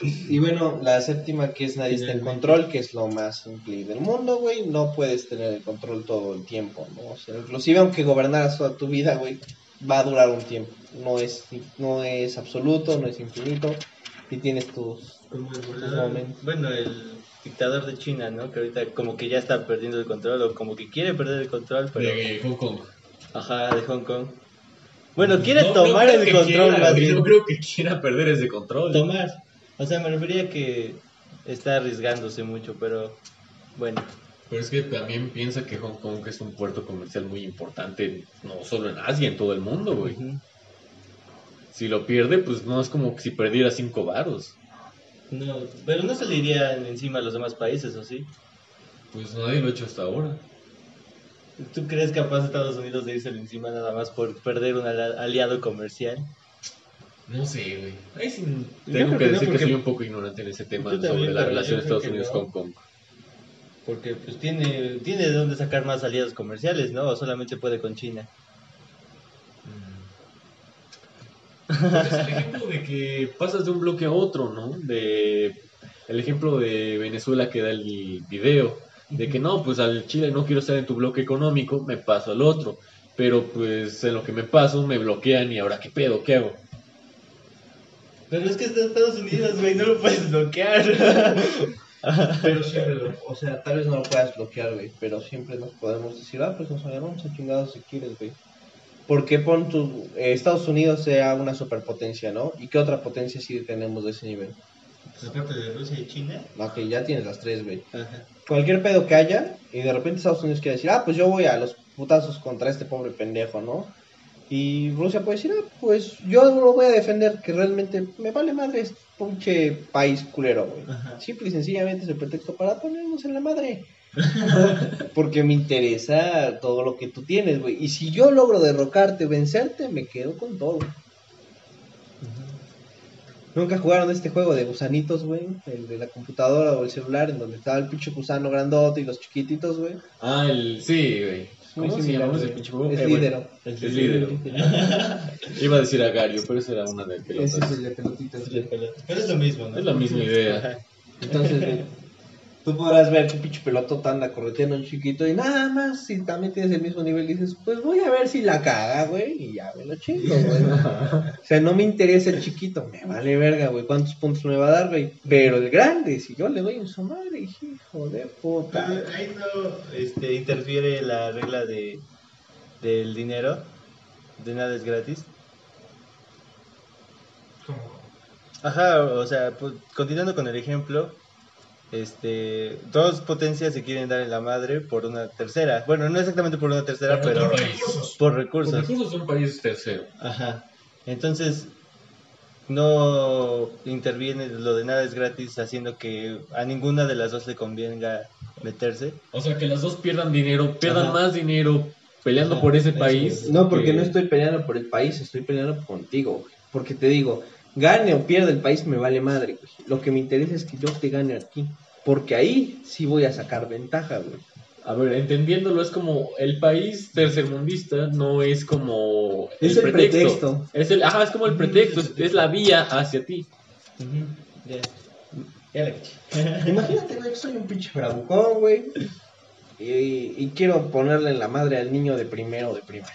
Y bueno, la séptima que es nadie está en control, que es lo más simple del mundo, güey. No puedes tener el control todo el tiempo, ¿no? O sea, inclusive aunque gobernaras toda tu vida, güey, va a durar un tiempo. No es, no es absoluto, no es infinito. Y tienes tus... Como momentos. Bueno, el dictador de China, ¿no? Que ahorita como que ya está perdiendo el control o como que quiere perder el control, pero... De Hong Kong. Ajá, de Hong Kong. Bueno, quiere No, tomar no el control quiera, más bien. No creo que quiera perder ese control. Tomar. O sea, me refería a que está arriesgándose mucho, pero bueno. Pero es que también piensa que Hong Kong es un puerto comercial muy importante, no solo en Asia, en todo el mundo, güey. Ujú. Si lo pierde, pues no es como si perdiera cinco varos. No, pero no se le irían encima a los demás países, ¿o sí? Pues nadie lo ha hecho hasta ahora. ¿Tú crees capaz Estados Unidos de irse encima nada más por perder un aliado comercial? No sé, güey. Ahí sí Yo tengo que no, decir que soy un poco ignorante en ese tema sobre la relación creo Estados Unidos no. Hong Kong. Porque pues tiene, tiene de dónde sacar más aliados comerciales, ¿no? O solamente puede con China. El ejemplo de que pasas de un bloque a otro, ¿no? De el ejemplo de Venezuela que da el video, de que no, pues al Chile no quiero estar en tu bloque económico, me paso al otro, pero pues en lo que me paso me bloquean y ahora qué pedo, ¿qué hago? Pero es que está Estados Unidos, güey, no lo puedes bloquear. *laughs* Pero siempre, lo- o sea, tal vez no lo puedas bloquear, güey, pero siempre nos podemos decir, ah, pues nos agarramos a chingados si quieres, güey. Porque pon tu, eh, Estados Unidos sea una superpotencia, ¿no? ¿Y qué otra potencia sí tenemos de ese nivel? Aparte de Rusia y China. Que ya tienes las tres, güey. Ajá. Cualquier pedo que haya, y de repente Estados Unidos quiere decir, ah, pues yo voy a los putazos contra este pobre pendejo, ¿no? Y Rusia puede decir, ah, pues yo lo voy a defender, que realmente me vale madre este pinche país culero, güey. Simple y sencillamente es el pretexto para ponernos en la madre. Porque me interesa todo lo que tú tienes, güey. Y si yo logro derrocarte, vencerte, me quedo con todo. Nunca jugaron este juego de gusanitos, güey. El de la computadora o el celular, en donde estaba el pinche gusano grandote y los chiquititos, güey. Ah, el sí, güey. ¿Cómo se llama ese pinche juego? Es Eh, bueno, lídero. Es lídero. *laughs* Iba a decir Agario, pero esa era una de pelotas. Ese es el de pelotitas. Pero es lo mismo, ¿no? Es la misma idea. Entonces, güey, *laughs* tú podrás ver que un pinche pelotota anda correteando un chiquito y nada más, si también tienes el mismo nivel, dices, pues voy a ver si la caga, güey, y ya me lo chingo, güey. *laughs* o sea, no me interesa el chiquito, me vale verga, güey, cuántos puntos me va a dar, güey. Pero el grande, si yo le doy en su madre, hijo de puta. Ahí no este, interfiere la regla de del dinero, de nada es gratis. Ajá, o sea, pues, continuando con el ejemplo, este, dos potencias se quieren dar en la madre por una tercera. Bueno, no exactamente por una tercera, Por pero otro país. por Los recursos. recursos son países terceros. Ajá. Entonces, no interviene lo de nada es gratis haciendo que a ninguna de las dos le convenga meterse. O sea, que las dos pierdan dinero, pierdan Ajá. más dinero peleando Ajá, por ese país. es. No, porque que- no estoy peleando por el país, estoy peleando contigo. Porque te digo, gane o pierda el país, me vale madre, güey. Lo que me interesa es que yo te gane aquí. Porque ahí sí voy a sacar ventaja, güey. A ver, entendiéndolo, es como el país tercermundista no es como Es el pretexto. Es el, ajá, es como el pretexto, es, es la vía hacia ti. *laughs* Imagínate, güey, que soy un pinche bravucón, güey. Y, y quiero ponerle en la madre al niño de primero o de primaria.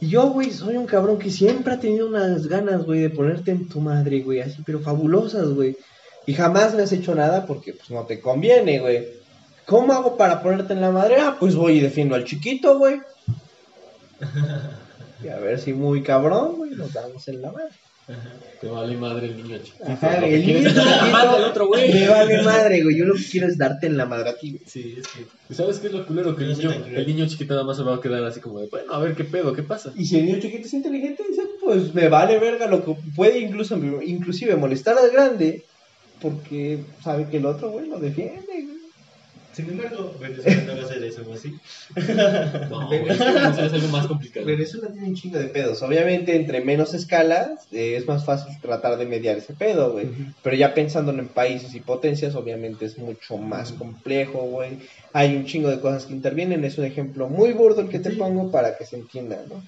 Y yo, güey, soy un cabrón que siempre ha tenido unas ganas, güey, de ponerte en tu madre, güey, así, pero fabulosas, güey. Y jamás me has hecho nada porque, pues, no te conviene, güey. ¿Cómo hago para ponerte en la madre? Ah, pues voy y defiendo al chiquito, güey. *laughs* Y a ver si muy cabrón, güey, nos damos en la madre. Te vale madre el niño chiquito. Ajá, el niño otro güey. me vale madre, güey. Yo lo que quiero es darte en la madre a ti, güey. Sí, es que. ¿Y ¿Sabes qué es lo culero? Que el niño, el niño chiquito nada más se va a quedar así como de, bueno, a ver qué pedo, qué pasa. Y si el niño chiquito es inteligente, dice, pues me vale verga lo que puede incluso inclusive molestar al grande, porque sabe que el otro, güey, lo defiende, güey. Sin embargo, Venezuela no va a hacer eso, ¿o sí? *laughs* No, Venezuela es algo más complicado. Venezuela tiene un chingo de pedos. Obviamente, entre menos escalas, eh, es más fácil tratar de mediar ese pedo, güey. Pero ya pensándolo en países y potencias, obviamente es mucho más complejo, güey. Hay un chingo de cosas que intervienen. Es un ejemplo muy burdo el que te Sí. pongo para que se entienda, ¿no?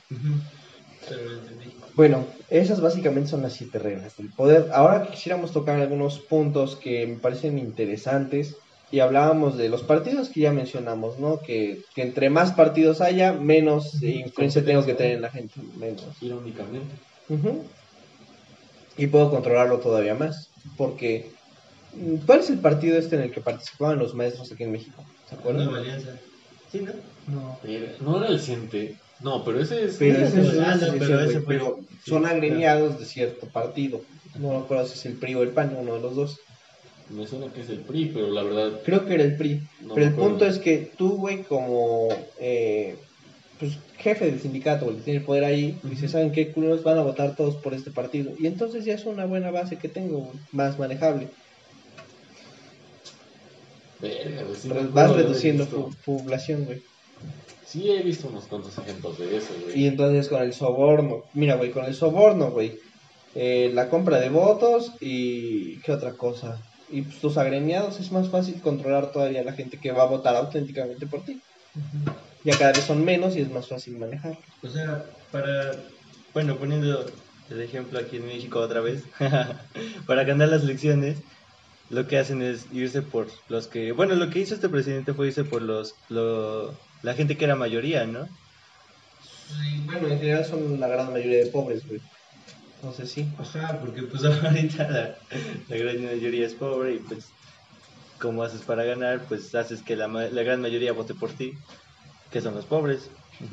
Bueno, esas básicamente son las siete reglas del poder. Ahora quisiéramos tocar algunos puntos que me parecen interesantes y hablábamos de los partidos que ya mencionamos, ¿no? Que, que entre más partidos haya, menos influencia tengo que tener en la gente, menos. Irónicamente. Y puedo controlarlo todavía más, porque mm, ¿cuál es el partido este en el que participaban los maestros aquí en México? ¿Se acuerdan? Alianza. Sí, ¿no? No. No era el Ciente. No, pero ese es. Pero, Ese es- ah, no, pero güey, ese fue- pero sí, son claro. agremiados de cierto partido. No me acuerdo si es el PRI o el PAN, uno de los dos. Me suena que es el PRI, pero la verdad. Creo que era el PRI. No pero el punto es que tú, güey, como eh, pues, jefe del sindicato, el que tiene el poder ahí, dice, ¿saben qué culeros van a votar todos por este partido? Y entonces ya es una buena base que tengo, güey, más manejable. Verga, güey, sí me Re- acuerdo vas reduciendo población, güey. Sí, he visto unos cuantos ejemplos de eso, güey. Y entonces con el soborno, mira, güey, con el soborno, güey, eh, la compra de votos y qué otra cosa. Y pues, tus agremiados es más fácil controlar todavía la gente que va a votar auténticamente por ti. Ya cada vez son menos y es más fácil manejar. O sea, para, bueno, poniendo el ejemplo aquí en México otra vez, *laughs* para ganar las elecciones, lo que hacen es irse por los que, bueno, lo que hizo este presidente fue irse por los, lo, la gente que era mayoría, ¿no? Sí, bueno, en general son la gran mayoría de pobres, güey. No sé si. Ajá, porque pues *laughs* ahorita la, la gran mayoría es pobre y pues, ¿cómo haces para ganar? Pues haces que la, la gran mayoría vote por ti, que son los pobres. *laughs*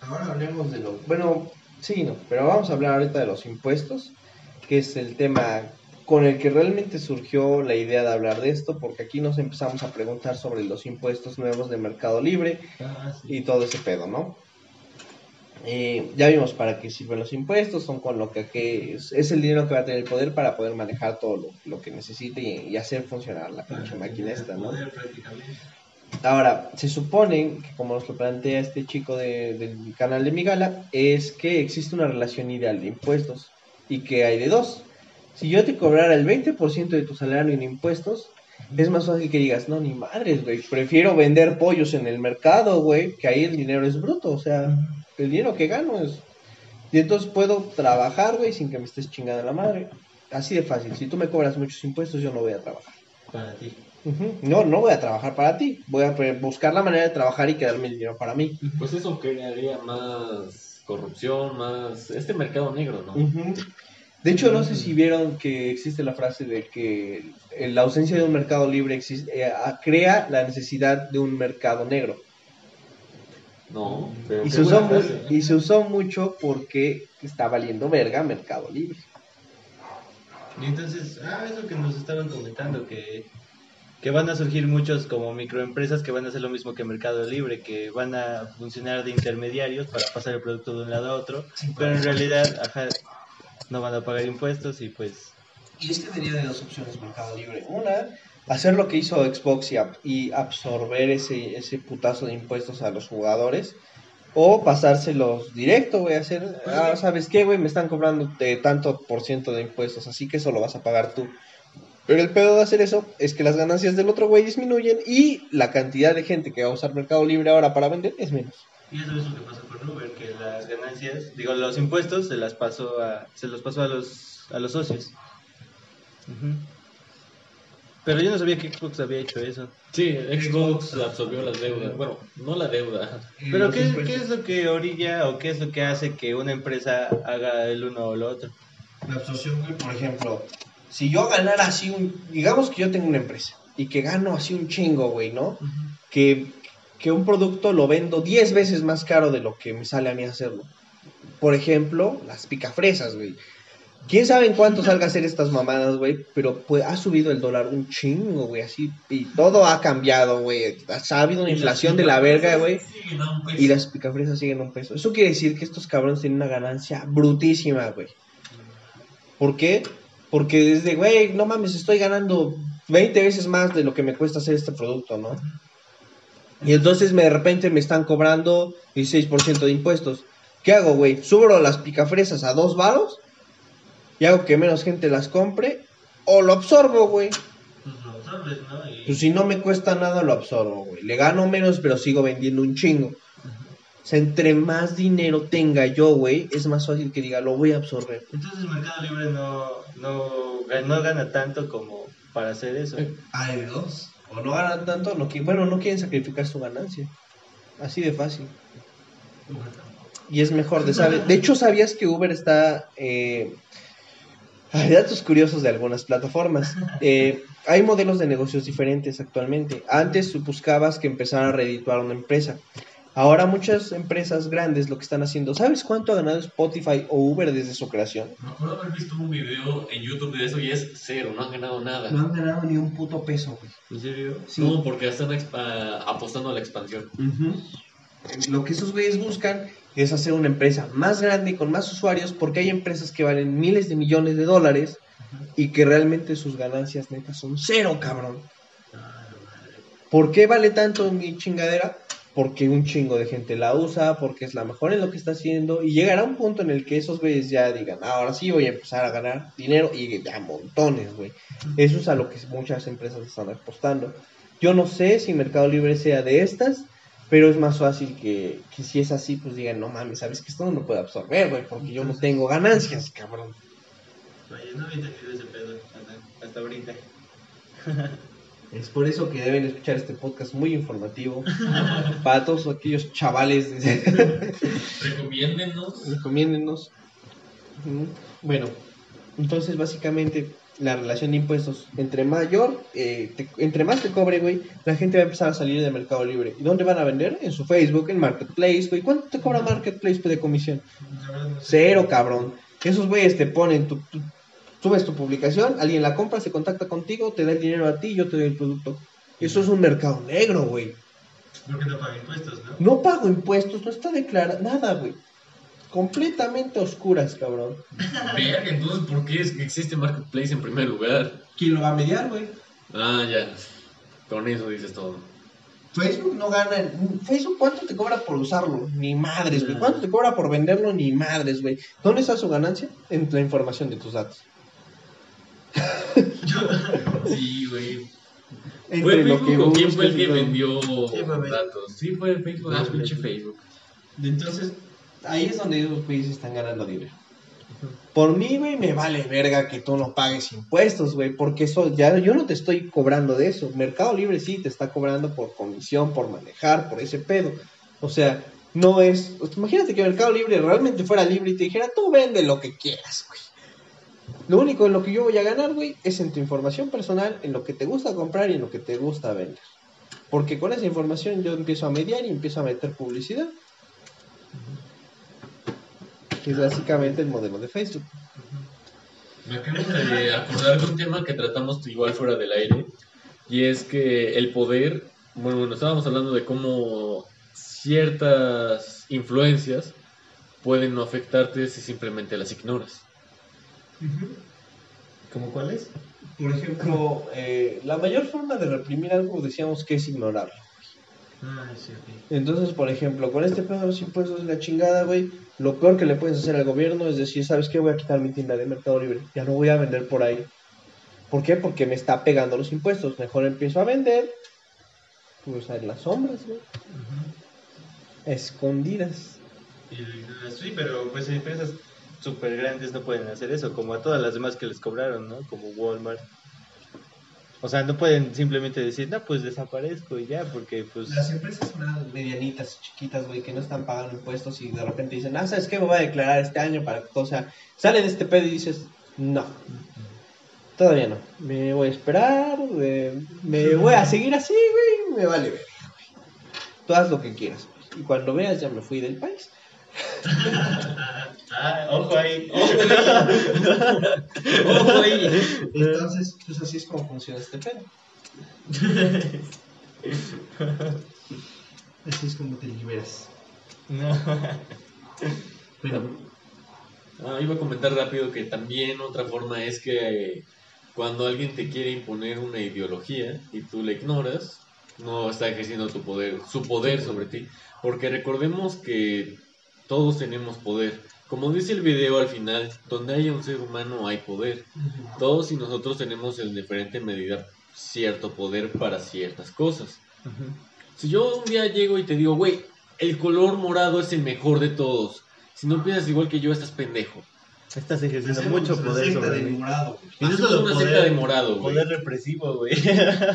Ahora hablemos de lo... Bueno, sí, no, pero vamos a hablar ahorita de los impuestos, que es el tema con el que realmente surgió la idea de hablar de esto, porque aquí nos empezamos a preguntar sobre los impuestos nuevos de Mercado Libre Ah, sí. y todo ese pedo, ¿no? Eh, ya vimos para qué sirven los impuestos, son con lo que, que es, es el dinero que va a tener el poder para poder manejar todo lo, lo que necesite y, y hacer funcionar la pinche máquina esta, ¿no? Ahora, se supone que como nos lo plantea este chico de- del canal de Migala, es que existe una relación ideal de impuestos y que hay de dos. Si yo te cobrara el 20% de tu salario en impuestos, es más fácil que digas, no, ni madres, güey, prefiero vender pollos en el mercado, güey, que ahí el dinero es bruto, o sea, el dinero que gano es... Y entonces puedo trabajar, güey, sin que me estés chingando la madre. Así de fácil. Si tú me cobras muchos impuestos, yo no voy a trabajar. Para ti. No, no voy a trabajar para ti. Voy a buscar la manera de trabajar y quedarme el dinero para mí. Pues eso crearía más corrupción, más... Este mercado negro, ¿no? De hecho, no sé si vieron que existe la frase de que la ausencia de un mercado libre existe- eh, crea la necesidad de un mercado negro. No, pero Y se, usó mucho porque está valiendo verga mercado libre. Y entonces, ah, eso que nos estaban comentando, que, que van a surgir muchos como microempresas que van a hacer lo mismo que Mercado Libre, que van a funcionar de intermediarios para pasar el producto de un lado a otro, pero en realidad, ajá, no van a pagar impuestos y pues, Y es que tenía de dos opciones Mercado Libre. Una, hacer lo que hizo Xbox y, ab- y absorber ese, ese putazo de impuestos a los jugadores. O pasárselos directo, güey, hacer, ah, ¿sabes qué, güey? Me están cobrando de tanto por ciento de impuestos, así que eso lo vas a pagar tú. Pero el pedo de hacer eso es que las ganancias del otro güey disminuyen y la cantidad de gente que va a usar Mercado Libre ahora para vender es menos. Y eso es lo que pasa con Uber, que las ganancias, digo, los impuestos se las pasó a, se los pasó a los, a los socios. Pero yo no sabía que Xbox había hecho eso. Sí, Xbox absorbió las deudas. Bueno, no la deuda. Pero ¿qué, qué es lo que orilla o qué es lo que hace que una empresa haga el uno o lo otro? La absorción, güey, por ejemplo, si yo ganara así un, digamos que yo tengo una empresa y que gano así un chingo, güey, ¿no? Que, que un producto lo vendo 10 veces más caro de lo que me sale a mí hacerlo. Por ejemplo, las picafresas, güey. ¿Quién sabe en cuánto salga a hacer estas mamadas, güey? Pero pues ha subido el dólar un chingo, güey, así. Y todo ha cambiado, güey. Ha habido una inflación de la verga, güey. Y las picafresas siguen un peso. Eso quiere decir que estos cabrones tienen una ganancia brutísima, güey. ¿Por qué? Porque desde, güey, no mames, estoy ganando 20 veces más de lo que me cuesta hacer este producto, ¿no? Y entonces me, de repente me están cobrando 16% de impuestos. ¿Qué hago, güey? ¿Subo las picafresas a dos varos? ¿Y hago que menos gente las compre? ¿O lo absorbo, güey? Pues lo absorbes, ¿no? Y- Pues si no me cuesta nada, lo absorbo, güey. Le gano menos, pero sigo vendiendo un chingo. O sea, entre más dinero tenga yo, güey, es más fácil que diga, lo voy a absorber. Entonces Mercado Libre no, no, no gana tanto como para hacer eso. Hay dos. O no ganan tanto, no bueno, no quieren sacrificar su ganancia. Así de fácil. Y es mejor de saber. De hecho, ¿sabías que Uber está... Eh... Hay datos curiosos de algunas plataformas. Eh, hay modelos de negocios diferentes actualmente. Antes buscabas que empezara a redituar una empresa. Ahora muchas empresas grandes lo que están haciendo, ¿sabes cuánto ha ganado Spotify o Uber desde su creación? Me acuerdo haber visto un video en YouTube de eso y es cero, no han ganado nada. No han ganado ni un puto peso, güey. ¿En serio? No, porque están apostando a la expansión. Lo que esos güeyes buscan es hacer una empresa más grande y con más usuarios porque hay empresas que valen miles de millones de dólares y que realmente sus ganancias netas son cero, cabrón. ¿Por qué vale tanto mi chingadera? Porque un chingo de gente la usa, porque es la mejor en lo que está haciendo y llegará un punto en el que esos güeyes ya digan, "Ah, ahora sí voy a empezar a ganar dinero y ya montones, güey. Eso es a lo que muchas empresas están apostando. Yo no sé si Mercado Libre sea de estas, pero es más fácil que, que si es así, pues digan, no mames, sabes que esto no me puede absorber, güey, porque yo no tengo ganancias, cabrón. Oye, no había entendido ese pedo hasta, hasta ahorita. *laughs* Es por eso que deben escuchar este podcast muy informativo *laughs* para todos aquellos chavales. *laughs* Recomiéndennos. Recomiéndennos. Bueno, entonces básicamente la relación de impuestos, entre mayor, eh, te- entre más te cobre, güey, la gente va a empezar a salir del mercado libre. ¿Y dónde van a vender? En su Facebook, en Marketplace, güey. ¿Cuánto te cobra Marketplace de comisión? Cero, cabrón. Esos güeyes te ponen, tu, tu- subes tu publicación, alguien la compra, se contacta contigo, te da el dinero a ti, yo te doy el producto. Eso es un mercado negro, güey. Porque no paga impuestos, ¿no? No pago impuestos, no está declarado nada, güey. Completamente oscuras, cabrón. *laughs* Verga, entonces, ¿por qué es que existe Marketplace en primer lugar? ¿Quién lo va a mediar, güey? Ah, ya. Con eso dices todo. Facebook no gana. Facebook, ¿cuánto te cobra por usarlo? Ni madres, güey. ¿Cuánto te cobra por venderlo? Ni madres, güey. ¿Dónde está su ganancia? En la información de tus datos. *laughs* Sí, güey. ¿Fue Facebook o quién fue el que vendió datos? Sí, fue Facebook. Ah, pinche Facebook. Entonces, ahí es donde esos güeyes están ganando dinero. Por mí, güey, me vale verga que tú no pagues impuestos, güey, porque eso ya yo no te estoy cobrando de eso. Mercado Libre sí te está cobrando por comisión, por manejar, por ese pedo. O sea, no es. Imagínate que Mercado Libre realmente fuera libre y te dijera, tú vende lo que quieras, güey. Lo único en lo que yo voy a ganar, güey, es en tu información personal, en lo que te gusta comprar y en lo que te gusta vender. Porque con esa información yo empiezo a mediar y empiezo a meter publicidad. Que es básicamente el modelo de Facebook. Me acabo de acordar de un tema que tratamos igual fuera del aire. Y es que el poder. Bueno, bueno, estábamos hablando de cómo ciertas influencias pueden no afectarte si simplemente las ignoras. ¿Cómo cuál es? Por ejemplo, eh, la mayor forma de reprimir algo decíamos que es ignorarlo. Ah, sí, ok. Entonces, por ejemplo, con este pedo de los impuestos de la chingada, güey, lo peor que le puedes hacer al gobierno es decir, ¿sabes qué? Voy a quitar mi tienda de Mercado Libre. Ya no voy a vender por ahí. ¿Por qué? Porque me está pegando los impuestos. Mejor empiezo a vender, pues en las sombras, güey. Escondidas. Y, sí, pero pues empresas súper grandes no pueden hacer eso, como a todas las demás que les cobraron, ¿no? Como Walmart. O sea, no pueden simplemente decir, no, pues desaparezco y ya, porque pues... Las empresas más medianitas, chiquitas, güey, que no están pagando impuestos y de repente dicen, ah, ¿sabes qué? Me voy a declarar este año para que todo sea... Sale de este pedo y dices, no, todavía no. Me voy a esperar, eh, me *laughs* voy a seguir así, güey, me vale ver, güey. Tú haz lo que quieras, güey. Y cuando veas, ya me fui del país. *laughs* Ah, ojo ahí. ¡Ojo ahí! Entonces, pues así es como funciona este pedo. Así es como te liberas. No. Pero, Ah, iba a comentar rápido que también otra forma es que cuando alguien te quiere imponer una ideología y tú la ignoras, no está ejerciendo tu poder, su poder sobre ti. Porque recordemos que todos tenemos poder. Como dice el video al final, donde haya un ser humano hay poder. Todos y nosotros tenemos en diferente medida cierto poder para ciertas cosas. Si yo un día llego y te digo, güey, el color morado es el mejor de todos. Si no piensas igual que yo, estás pendejo. Estás ejerciendo mucho poder sobre mí. morado. Y no solo una poder- secta de morado, güey. Poder represivo, güey.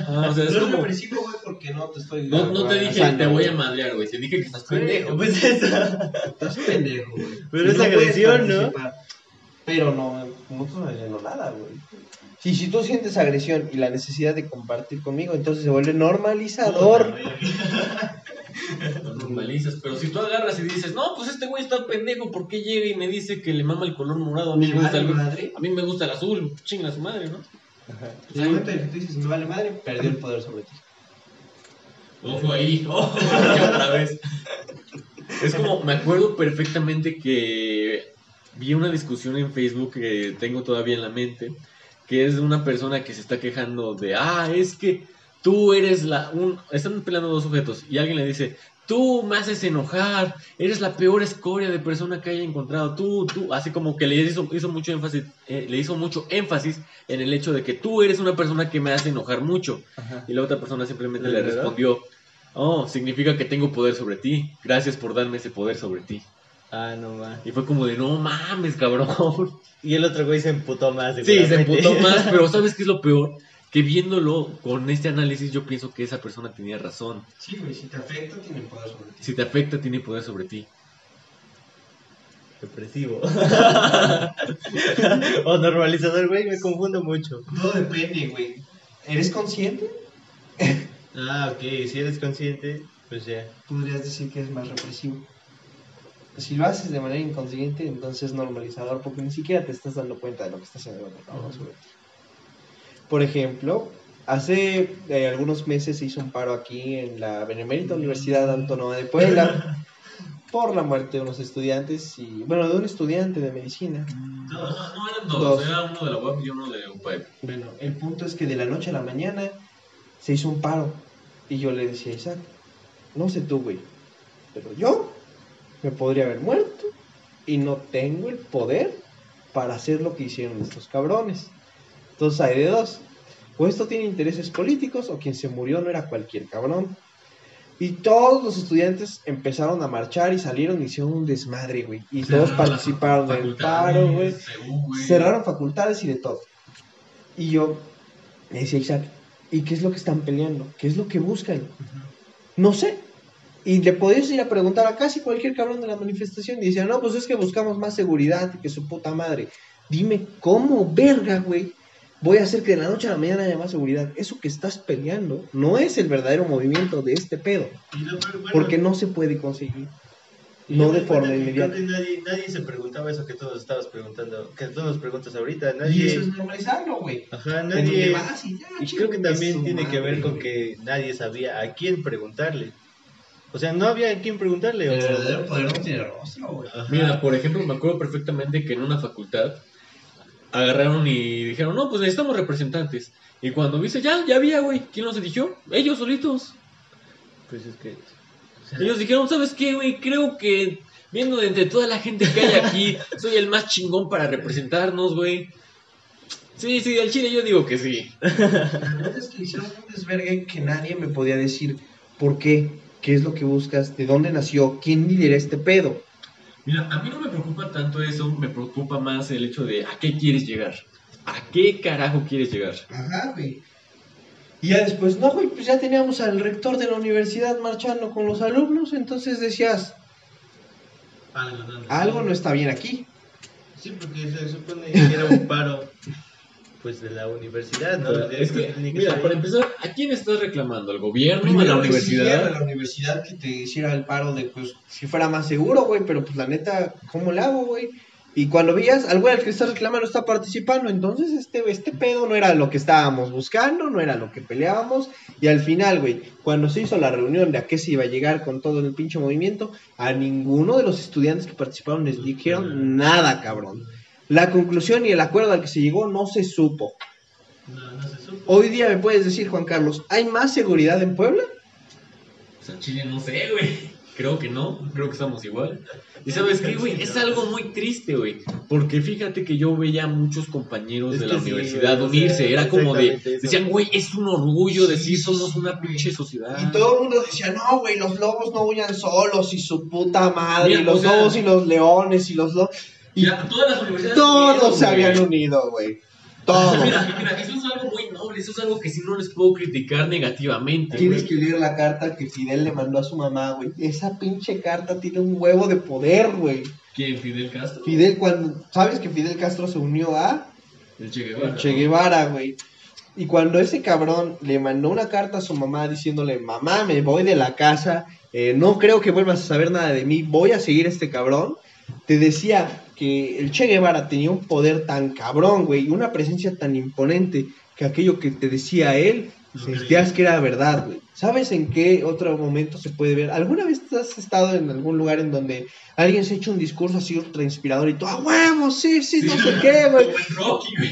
Ah, o sea, es No es como... represivo, güey, porque no te estoy... No, no te dije amenazando, te voy a madrear, güey. Te dije que estás pendejo. Pues eso. Estás pendejo, güey. Pero Y es no agresión, ¿no? Pero no, no estoy haciendo nada, güey. Si, si tú sientes agresión y la necesidad de compartir conmigo, entonces se vuelve normalizador. *laughs* Lo normalizas. Pero si tú agarras y dices, no, pues este güey está pendejo, ¿por qué llega y me dice que le mama el color morado? A mí me, gusta el... madre. A mí me gusta el azul, chinga su madre, ¿no? En el momento en que tú dices, me vale madre, perdió el poder sobre ti. Ojo ahí, *laughs* ojo, otra vez. Es como, me acuerdo perfectamente que vi una discusión en Facebook que tengo todavía en la mente, que es de una persona que se está quejando de, ah, es que tú eres la... Un... Están peleando dos sujetos y alguien le dice, tú me haces enojar, eres la peor escoria de persona que haya encontrado, tú, tú, así como que le hizo, hizo mucho énfasis, eh, le hizo mucho énfasis en el hecho de que tú eres una persona que me hace enojar mucho. Ajá. Y la otra persona simplemente ¿De le verdad? respondió, oh, significa que tengo poder sobre ti, gracias por darme ese poder sobre ti. Ah, no más. Y fue como de, no mames, cabrón. *laughs* Y el otro güey se emputó más. Sí, se emputó más, pero *laughs* ¿sabes qué es lo peor? Que viéndolo con este análisis yo pienso que esa persona tenía razón. Sí, güey, si te afecta, tienen poder sobre ti. Si te afecta, tiene poder sobre ti. Depresivo. *laughs* o normalizador, güey, me confundo mucho. Todo depende, güey. ¿Eres consciente? Ah, ok, si eres consciente, pues ya. Podrías decir que es más represivo. Si lo haces de manera inconsciente, entonces es normalizador, porque ni siquiera te estás dando cuenta de lo que está haciendo el otro cabrón sobre ti. Por ejemplo, hace eh, algunos meses se hizo un paro aquí en la Benemérita Universidad Autónoma de Puebla por la muerte de unos estudiantes y, bueno, de un estudiante de medicina. No, no, no eran dos, Dos. era uno de la UAP y uno de UPAEP. Bueno, el punto es que de la noche a la mañana se hizo un paro. Y yo le decía a Isaac, no sé tú, güey, pero yo me podría haber muerto y no tengo el poder para hacer lo que hicieron estos cabrones. Entonces hay de dos. O esto tiene intereses políticos o quien se murió no era cualquier cabrón. Y todos los estudiantes empezaron a marchar y salieron y hicieron un desmadre, güey. Y todos participaron del paro, güey. Cerraron facultades y de todo. Y yo le decía Isaac, ¿y qué es lo que están peleando? ¿Qué es lo que buscan? No sé. Y le podías ir a preguntar a casi cualquier cabrón de la manifestación y decía, no, pues es que buscamos más seguridad y que su puta madre. Dime, ¿cómo verga, güey? Voy a hacer que de la noche a la mañana haya más seguridad. Eso que estás peleando no es el verdadero movimiento de este pedo, Y bueno, porque no se puede conseguir. y No de forma inmediata. Creo que nadie, nadie se preguntaba eso que todos estabas preguntando, que tú nos preguntas ahorita. Y Nadie. eso es normalizarlo, güey. Ajá, nadie. y ya, Y creo que también tiene que ver con que nadie sabía a quién preguntarle. O sea, no había a quién preguntarle. o- El verdadero poder no tiene rostro, güey. Mira, por ejemplo, me acuerdo perfectamente que en una facultad agarraron y dijeron, no, pues necesitamos representantes. Y cuando viste, ya, ya había, güey. ¿Quién los eligió? Ellos solitos. Pues es que. o sea, Ellos dijeron, ¿sabes qué, güey? Creo que viendo de entre toda la gente que hay aquí, soy el más chingón para representarnos, güey. Sí, sí, al chile yo digo que sí. La verdad es que hicieron un desvergue que nadie me podía decir por qué, qué es lo que buscas, de dónde nació, quién lidera este pedo. Mira, a mí no me preocupa tanto eso, me preocupa más el hecho de a qué quieres llegar. ¿A qué carajo quieres llegar? Ajá, güey. Y ya después, no, güey, pues ya teníamos al rector de la universidad marchando con los alumnos, entonces decías, algo, no, no. algo no está bien aquí. Sí, porque se supone que era un paro. *laughs* Pues de la universidad, ¿no? Pero es que, mira, para empezar, ¿a quién estás reclamando? ¿Al gobierno? ¿A Primero la sí, era universidad? la universidad que te hiciera el paro de, pues, si fuera más seguro, güey, pero pues la neta, ¿cómo le hago, güey? Y cuando veías al güey al que estás reclamando está participando, entonces este, este pedo no era lo que estábamos buscando, no era lo que peleábamos, y al final, güey, cuando se hizo la reunión de a qué se iba a llegar con todo el pinche movimiento, a ninguno de los estudiantes que participaron les dijeron nada, cabrón. La conclusión y el acuerdo al que se llegó no se supo. No, no se supo. Hoy día me puedes decir, Juan Carlos, ¿hay más seguridad en Puebla? O sea, Chile no sé, güey. Creo que no, creo que estamos igual. Y sabes qué, güey, es algo muy triste, güey. Porque fíjate que yo veía a muchos compañeros Es de la sí, universidad güey, unirse. Era como de, decían, güey, es un orgullo Sí, decir somos una pinche sociedad. Y todo el mundo decía, no, güey, los lobos no huyan solos y su puta madre, Mira, y los o sea- lobos y los leones y los lobos. Y todas las universidades. todos se habían unido, güey. Todos. Mira, mira, eso es algo muy noble, eso es algo que sí no les puedo criticar negativamente. Tienes güey. que leer la carta que Fidel le mandó a su mamá, güey. Esa pinche carta tiene un huevo de poder, güey. ¿Quién? ¿Fidel Castro? Fidel, cuando. ¿Sabes que Fidel Castro se unió a El Che Guevara. Che Guevara, güey? Y cuando ese cabrón le mandó una carta a su mamá diciéndole, mamá, me voy de la casa, eh, no creo que vuelvas a saber nada de mí, voy a seguir a este cabrón, te decía que el Che Guevara tenía un poder tan cabrón, güey, y una presencia tan imponente, que aquello que te decía él, sentías que era verdad, güey. ¿Sabes en qué otro momento se puede ver? ¿Alguna vez has estado en algún lugar en donde alguien se ha hecho un discurso así ultra inspirador y tú, ¡ah, huevo! Sí, sí, no sé qué, en güey.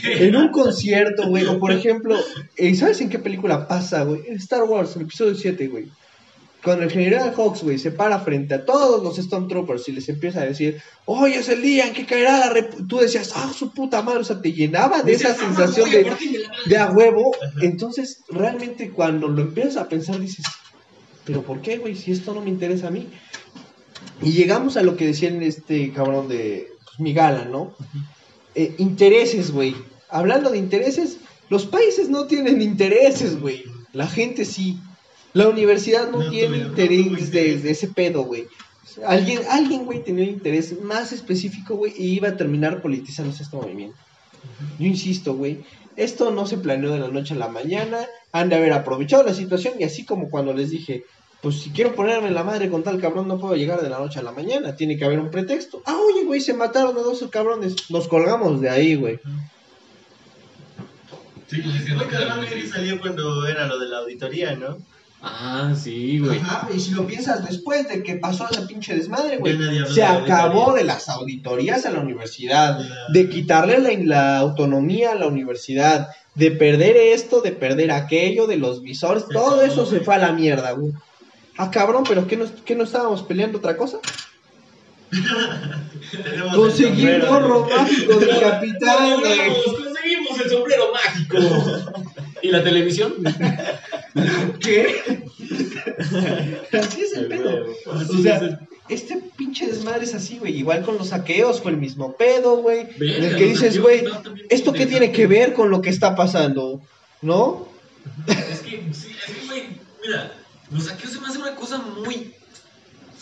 En un concierto, güey. O por ejemplo, eh, ¿sabes en qué película pasa, güey? En Star Wars, el episodio 7, güey. Cuando el general Hawks, güey, se para frente a todos los Stormtroopers y les empieza a decir, hoy es el día en que caerá la rep-". Tú decías, ah, su puta madre, o sea, te llenaba de esa "Ah, sensación de, partirme la madre". de a huevo. Entonces, realmente cuando lo empiezas a pensar, dices, pero ¿por qué, güey? Si esto no me interesa a mí. Y llegamos a lo que decía en este cabrón de pues, mi gala, ¿no? Eh, intereses, güey. Hablando de intereses, los países no tienen intereses, güey. La gente sí. La universidad no, No tiene tuve- no interés de, ese pedo, güey. Alguien, alguien, güey, tenía un interés más específico, güey, y iba a terminar politizándose este movimiento. Yo insisto, güey, esto no se planeó de la noche a la mañana, han de haber aprovechado la situación y así como cuando les dije, pues si quiero ponerme la madre con tal cabrón no puedo llegar de la noche a la mañana, tiene que haber un pretexto. Ah, oye, güey, se mataron a dos cabrones, nos colgamos de ahí, güey. Porque era muy realmente triste. salió cuando era lo de la auditoría, ¿no? Ah, sí, güey. Ajá, y si lo piensas después de que pasó esa pinche desmadre, güey, se acabó de las auditorías a la universidad, de quitarle la, la autonomía a la universidad, de perder esto, de perder aquello, de los visores, Se todo acabó, eso se fue a la mierda, güey. Ah, cabrón, pero ¿qué no, qué no estábamos peleando otra cosa? *laughs* Tenemos el gorro mágico del capitán. ¡Conseguimos el sombrero mágico! ¿Y la televisión? *laughs* *laughs* ¿Qué? Así es el pedo. O sea, este pinche desmadre es así, güey. Igual con los saqueos fue el mismo pedo, güey. En el que dices, güey, ¿esto qué tiene que ver con lo que está pasando? ¿No? Es que, sí, es que, güey, mira, los saqueos se me hace una cosa muy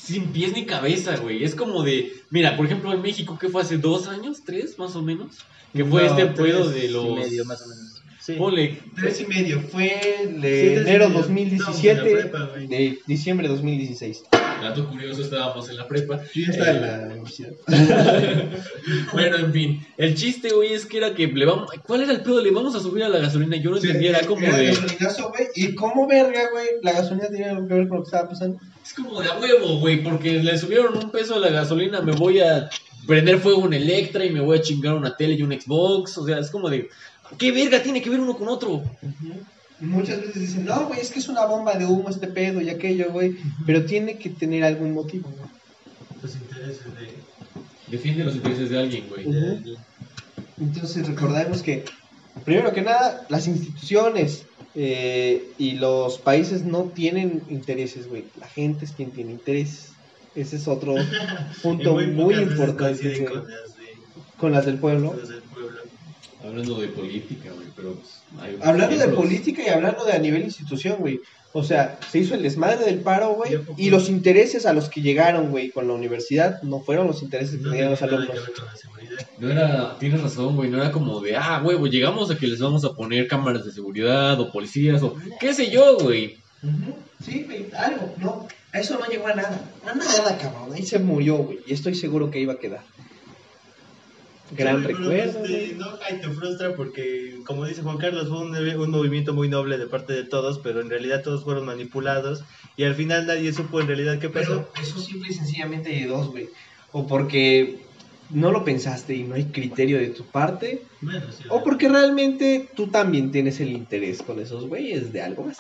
sin pies ni cabeza, güey. Es como de, mira, por ejemplo, en México, que fue hace dos años, tres, más o menos, que fue No, este pedo de y los... medio, más o menos. Sí. Ponle, Tres y medio. Fue Sí, de y enero medio. 2017, Estábamos en la prepa, güey. de diciembre 2016. dato curioso, estábamos en la prepa. Yo ya estaba en la universidad. *laughs* Bueno, en fin, el chiste, güey, es que era que le vamos... ¿Cuál era el pedo? Le vamos a subir a la gasolina. Yo no entendía, era como de... gasolinazo, güey. ¿Y cómo verga, güey? La gasolina tenía algo que ver con lo que estaba pasando. Es como de a huevo, güey, porque le subieron un peso a la gasolina, me voy a prender fuego un Electra y me voy a chingar una tele y un Xbox. O sea, es como de, ¿qué verga tiene que ver uno con otro? Muchas veces dicen, no, güey, es que es una bomba de humo este pedo y aquello, güey. Pero tiene que tener algún motivo, güey. Los intereses de... Defiende los intereses de alguien, güey. Entonces recordemos que, primero que nada, las instituciones eh, y los países no tienen intereses, güey. La gente es quien tiene intereses. Ese es otro *laughs* punto muy, importante coinciden güey, con las de- con las del pueblo. con las del pueblo. Hablando de política, güey, pero pues, Hablando de política y hablando de a nivel institución, güey. O sea, se hizo el desmadre del paro, güey. Y los intereses a los que llegaron, güey, con la universidad no fueron los intereses que No tenían tiene los que alumnos. No era, tienes razón, güey, no era como de, ah, huevo, llegamos a que les vamos a poner cámaras de seguridad o policías o qué sé yo, güey. Sí, güey, algo, no. A eso no llegó a nada. A nada, cabrón. Ahí se murió, güey. Y estoy seguro que iba a quedar. Gran Sí, recuerdo, güey. no, ay, te frustra porque, como dice Juan Carlos, fue un, un movimiento muy noble de parte de todos, pero en realidad todos fueron manipulados y al final nadie supo en realidad qué pasó. Pero eso simple y sencillamente de dos, güey. O porque no lo pensaste y no hay criterio de tu parte. Bueno, sí, O porque realmente tú también tienes el interés con esos güeyes de algo más.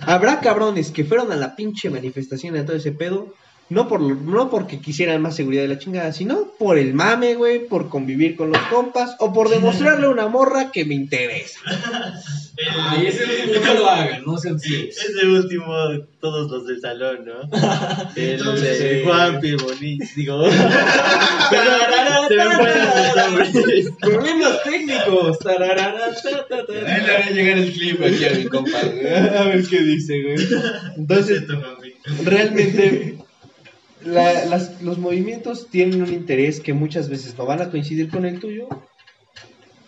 Habrá cabrones que fueron a la pinche manifestación de todo ese pedo. No, por, no porque quisieran más seguridad de la chingada, sino por el mame, güey, por convivir con los compas o por demostrarle a una morra que me interesa. Ay, ese último no lo hagan, no sean ciegos. Ese último, todos los del salón, ¿no? *laughs* El Entonces, de Juanpi, Bonito, digo. Perdón, se me fueron los nombres. Problemas técnicos. Ahí le haré llegar el clip aquí a mi compa, güey. *laughs* A ver qué dice, güey. *laughs* Entonces, realmente la- las- los movimientos tienen un interés que muchas veces no van a coincidir con el tuyo.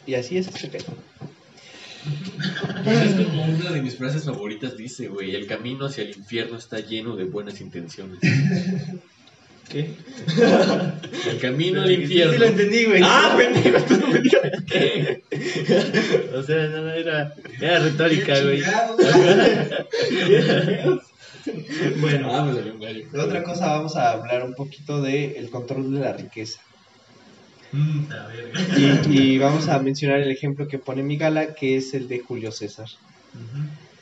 Y así es este pedo. Pues es como una de mis frases favoritas dice, güey, el camino hacia el infierno está lleno de buenas intenciones. ¿Qué? El camino al infierno. Sí, lo entendí, güey. Ah, pendejo, *laughs* tú no me digas *laughs* qué. O sea, no, no, era, era retórica, güey. *laughs* *laughs* Bueno, Ah, un gallo. de otra cosa vamos a hablar un poquito del el control de la riqueza. Mm. Y, y *laughs* vamos a mencionar el ejemplo que pone mi gala, que es el de Julio César. Ujú.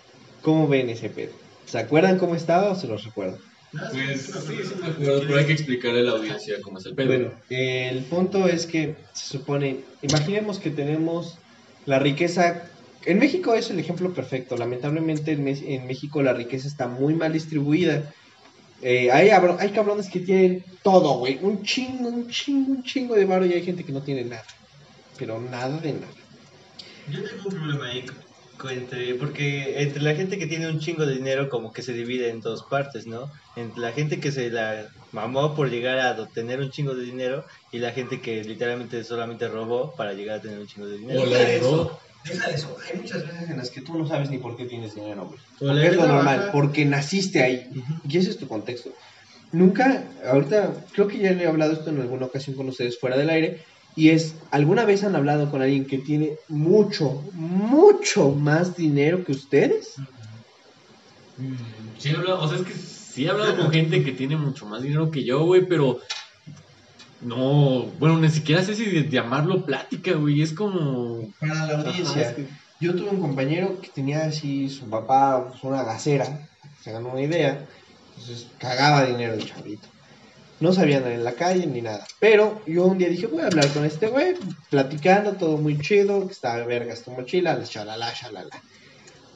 ¿Cómo ven ese pedo? ¿Se acuerdan cómo estaba o se los recuerdo? Pues sí, sí me acuerdo, pero hay que explicarle a la audiencia cómo es el pedo. Bueno, el punto es que se supone, imaginemos que tenemos la riqueza, en México es el ejemplo perfecto, lamentablemente en, en México la riqueza está muy mal distribuida. Eh, hay, abro- hay cabrones que tienen todo, güey, un chingo, un chingo, un chingo de varo y hay gente que no tiene nada, pero nada de nada. Yo tengo un problema ahí entre, porque entre la gente que tiene un chingo de dinero como que se divide en dos partes, ¿no? Entre la gente que se la mamó por llegar a tener un chingo de dinero y la gente que literalmente solamente robó para llegar a tener un chingo de dinero. O la heredó. Deja de eso, hay muchas veces en las que tú no sabes ni por qué tienes dinero, güey. Porque es lo normal, porque naciste ahí. Y ese es tu contexto. Nunca, ahorita, creo que ya le he hablado esto en alguna ocasión con ustedes fuera del aire, y es, ¿alguna vez han hablado con alguien que tiene mucho, mucho más dinero que ustedes? Mm, Sí, he hablado, o sea, es que sí he hablado con gente que tiene mucho más dinero que yo, güey, pero no, bueno, ni siquiera sé si llamarlo plática, güey, es como... Para la audiencia, Ajá, es que- yo tuve un compañero que tenía así, su papá, pues, una gasera, se ganó una idea, entonces cagaba dinero el chavito. No sabía andar en la calle ni nada. Pero yo un día dije, voy a hablar con este güey, platicando, todo muy chido, que estaba vergas tu mochila, la shalala, shalala.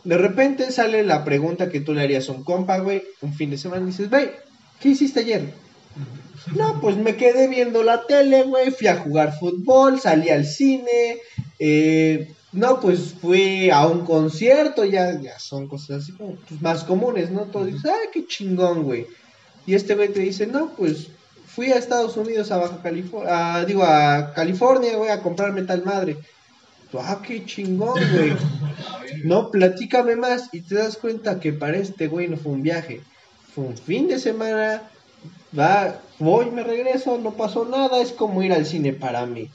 De repente sale la pregunta que tú le harías a un compa, güey, un fin de semana, y dices, güey, ¿qué hiciste ayer? No, pues me quedé viendo la tele, güey, fui a jugar fútbol, salí al cine, eh, no, pues fui a un concierto, ya, ya son cosas así como pues, más comunes, ¿no? Todos dicen, ay, qué chingón, güey. Y este güey te dice, no, pues fui a Estados Unidos, a Baja California, digo, a California, güey, a comprarme tal madre. Ah, qué chingón, güey. No, platícame más y te das cuenta que para este güey no fue un viaje, fue un fin de semana, va, voy, me regreso, no pasó nada, es como ir al cine para mí.